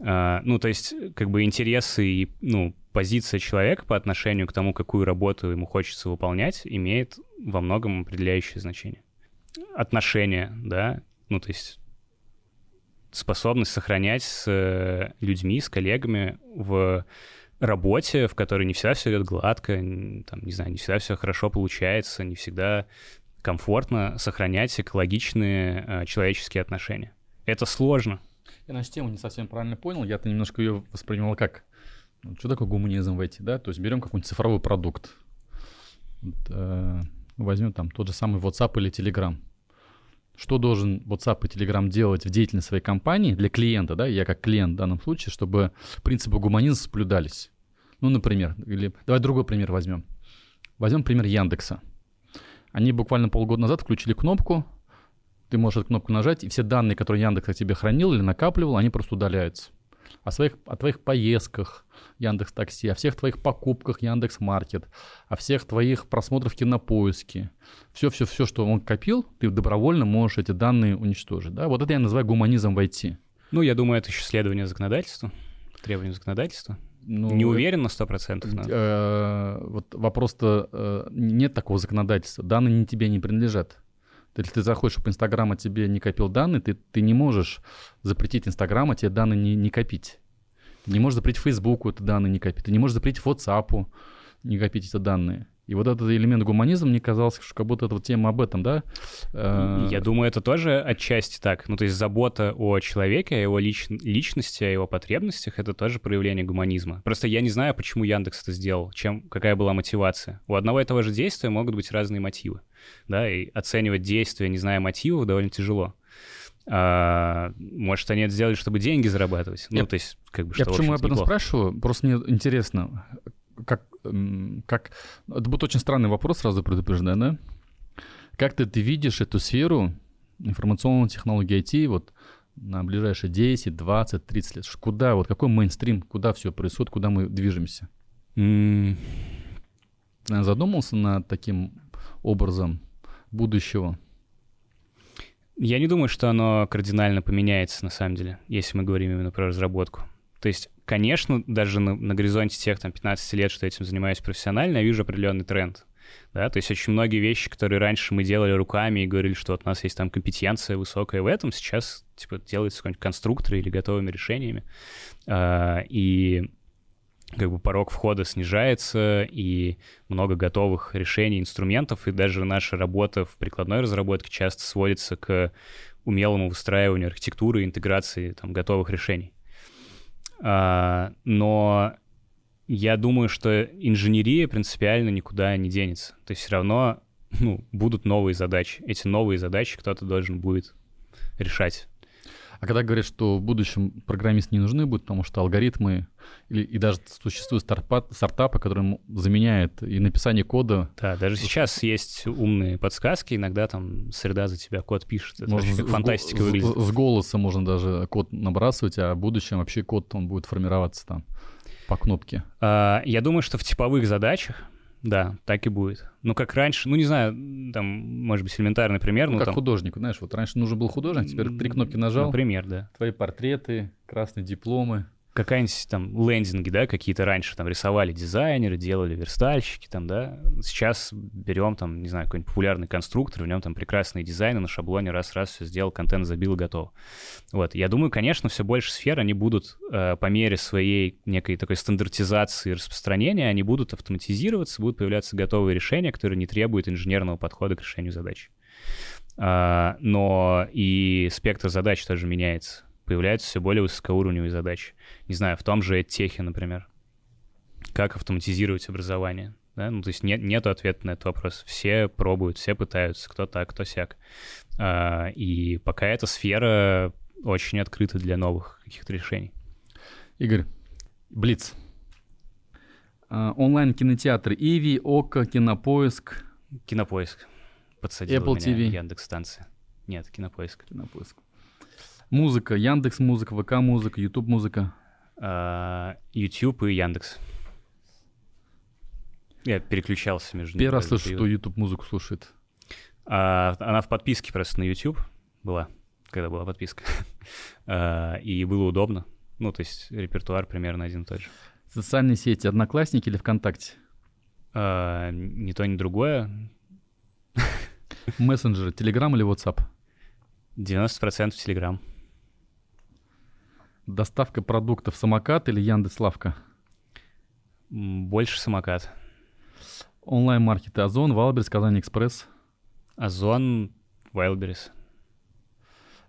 А, ну, то есть, как бы интересы и, ну, позиция человека по отношению к тому, какую работу ему хочется выполнять, имеет во многом определяющее значение. Отношения, да, ну, то есть способность сохранять с э, людьми, с коллегами в работе, в которой не всегда все идет гладко, там, не знаю, не всегда все хорошо получается, не всегда комфортно сохранять экологичные э, человеческие отношения. Это сложно. Я нашу тему не совсем правильно понял. Я-то немножко ее воспринимал как... ну, Что такое гуманизм в IT, да? То есть берем какой-нибудь цифровой продукт. Э, возьмем там тот же самый WhatsApp или Telegram. Что должен WhatsApp и Telegram делать в деятельности своей компании для клиента, да? Я как клиент в данном случае, чтобы принципы гуманизма соблюдались. Ну, например, или давай другой пример возьмем. Возьмем пример Яндекса. Они буквально полгода назад включили кнопку, ты можешь эту кнопку нажать, и все данные, которые Яндекс о тебе хранил или накапливал, они просто удаляются. О, своих, о твоих поездках Яндекс Такси, о всех твоих покупках Яндекс Маркет, о всех твоих просмотрах кинопоиски. Все-все-все, что он копил, ты добровольно можешь эти данные уничтожить. Да? Вот это я называю гуманизм в IT. Ну, я думаю, это еще следование законодательству, требованию законодательства. Ну, Не уверен на 100%, но... э, вот вопрос-то э, нет такого законодательства. Данные не тебе не принадлежат. Если ты заходишь, чтобы Инстаграм от тебе не копил данные, ты, ты не можешь запретить Инстаграма тебе данные не, не копить. Не можешь запретить Фейсбуку эти данные не копить. Ты не можешь запретить WhatsApp не копить эти данные. И вот этот элемент гуманизма, мне казалось, что как будто это вот тема об этом, да? Э, Я думаю, это тоже отчасти так. Ну, то есть забота о человеке, о его лич- личности, о его потребностях — это тоже проявление гуманизма. Просто я не знаю, почему Яндекс это сделал, чем, какая была мотивация. У одного и того же действия могут быть разные мотивы. Да, и оценивать действия, не зная мотивов, довольно тяжело. А, может, они это сделали, чтобы деньги зарабатывать. Ну, Я- то есть, как бы, Я что, в почему об общем-то, этом неплохо. спрашиваю? Просто мне интересно, как, как... Это будет очень странный вопрос, сразу предупреждаю, да? Как ты, ты видишь эту сферу информационных технологий IT вот на ближайшие 10, 20, 30 лет? Куда, вот какой мейнстрим, куда все происходит, куда мы движемся? Э, Задумался над таким образом будущего? Я не думаю, что оно кардинально поменяется, на самом деле, если мы говорим именно про разработку. То есть, конечно, даже на, на горизонте тех там 15 лет, что этим занимаюсь профессионально, я вижу определенный тренд. Да, то есть очень многие вещи, которые раньше мы делали руками и говорили, что вот у нас есть там компетенция высокая в этом, сейчас типа делается какой-нибудь конструкторы или готовыми решениями. А, и как бы порог входа снижается, и много готовых решений, инструментов, и даже наша работа в прикладной разработке часто сводится к умелому выстраиванию архитектуры интеграции там, готовых решений. А, но я думаю, что инженерия принципиально никуда не денется. То есть все равно ну, будут новые задачи. Эти новые задачи кто-то должен будет решать. А когда говорят, что в будущем программисты не нужны будут, потому что алгоритмы или, и даже существуют стартапы, стартапы, которые заменяют и написание кода. Да, даже сейчас есть умные подсказки, иногда там среда за тебя код пишет. Это можно как фантастика с, выглядит. С, с голоса можно даже код набрасывать, а в будущем вообще код он будет формироваться там по кнопке. А, я думаю, что в типовых задачах да, так и будет. Ну, как раньше, ну, не знаю, там, может быть, элементарный пример. Ну, как там... художник, знаешь, вот раньше нужен был художник, теперь три кнопки нажал. Например, да. Твои портреты, красные дипломы какая-нибудь там лендинги, да, какие-то раньше там рисовали дизайнеры, делали верстальщики там, да. Сейчас берем там, не знаю, какой-нибудь популярный конструктор, в нем там прекрасные дизайны на шаблоне, раз-раз все сделал, контент забил и готов. Вот, я думаю, конечно, все больше сфер, они будут э, по мере своей некой такой стандартизации и распространения, они будут автоматизироваться, будут появляться готовые решения, которые не требуют инженерного подхода к решению задач. Uh, но и спектр задач тоже меняется появляются все более высокоуровневые задачи. Не знаю, в том же техе, например. Как автоматизировать образование? Да? Ну, то есть нет, нет ответа на этот вопрос. Все пробуют, все пытаются, кто так, кто сяк. А, и пока эта сфера очень открыта для новых каких-то решений. Игорь, Блиц. А, онлайн-кинотеатр Иви, ОКО, Кинопоиск. Кинопоиск. Подсадил Apple меня TV. Яндекс-станция. Нет, Кинопоиск. Кинопоиск. Музыка, Яндекс Музыка, ВК Музыка, Ютуб Музыка. А, YouTube и Яндекс. Я переключался между ними. Первый раз слышу, что YouTube музыку слушает. А, она в подписке просто на YouTube была, когда была подписка. а, и было удобно. Ну, то есть репертуар примерно один и тот же. Социальные сети Одноклассники или ВКонтакте? А, ни то, ни другое. Мессенджеры, Телеграм или WhatsApp? 90% Телеграм. Доставка продуктов самокат или Яндекс Лавка? Больше самокат. Онлайн-маркеты Озон, Вайлберис, Казань Экспресс. Озон, Вайлберис.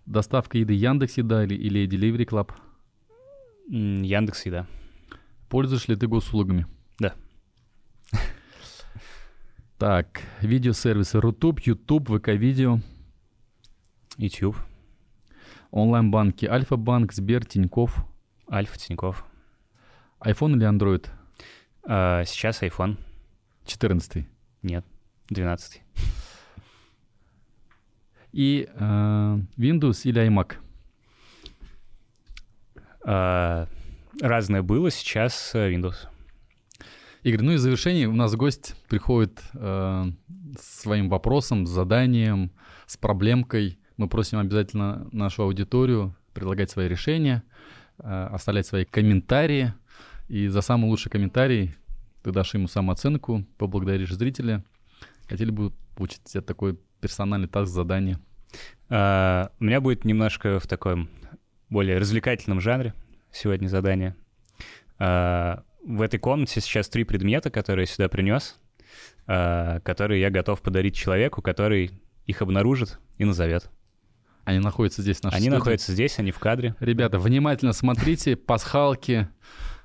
Доставка еды Яндекс Еда или, или Delivery Club? Яндекс Еда. Пользуешь ли ты госуслугами? Да. Так, видеосервисы Рутуб, Ютуб, ВК-видео. YouTube. Онлайн-банки Альфа-банк, Сбер, Тиньков. Альфа, Тиньков. iPhone или Android? А, сейчас iPhone. 14. Нет, 12. И э, Windows или iMac? А, разное было, сейчас э, Windows. Игорь, ну и в завершении у нас гость приходит э, с своим вопросом, с заданием, с проблемкой. Мы просим обязательно нашу аудиторию предлагать свои решения, э, оставлять свои комментарии. И за самый лучший комментарий ты дашь ему самооценку, поблагодаришь зрителя. Хотели бы получить себе такой персональный таск задание? А, у меня будет немножко в таком более развлекательном жанре сегодня задание. А, в этой комнате сейчас три предмета, которые я сюда принес, а, которые я готов подарить человеку, который их обнаружит и назовет. Они находятся здесь в нашей Они студии. находятся здесь, они в кадре. Ребята, внимательно смотрите, пасхалки.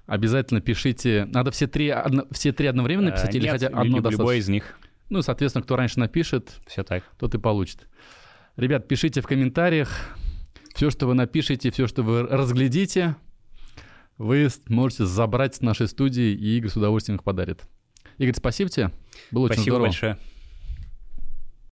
Обязательно пишите. Надо все три, одно, все три одновременно А, писать или нет, хотя одно любой достаточно? из них. Ну, соответственно, кто раньше напишет, Все так. тот и получит. Ребят, пишите в комментариях. Все, что вы напишите, все, что вы разглядите, вы можете забрать с нашей студии, и Игорь с удовольствием их подарит. Игорь, спасибо тебе. Было очень Спасибо здорово. большое.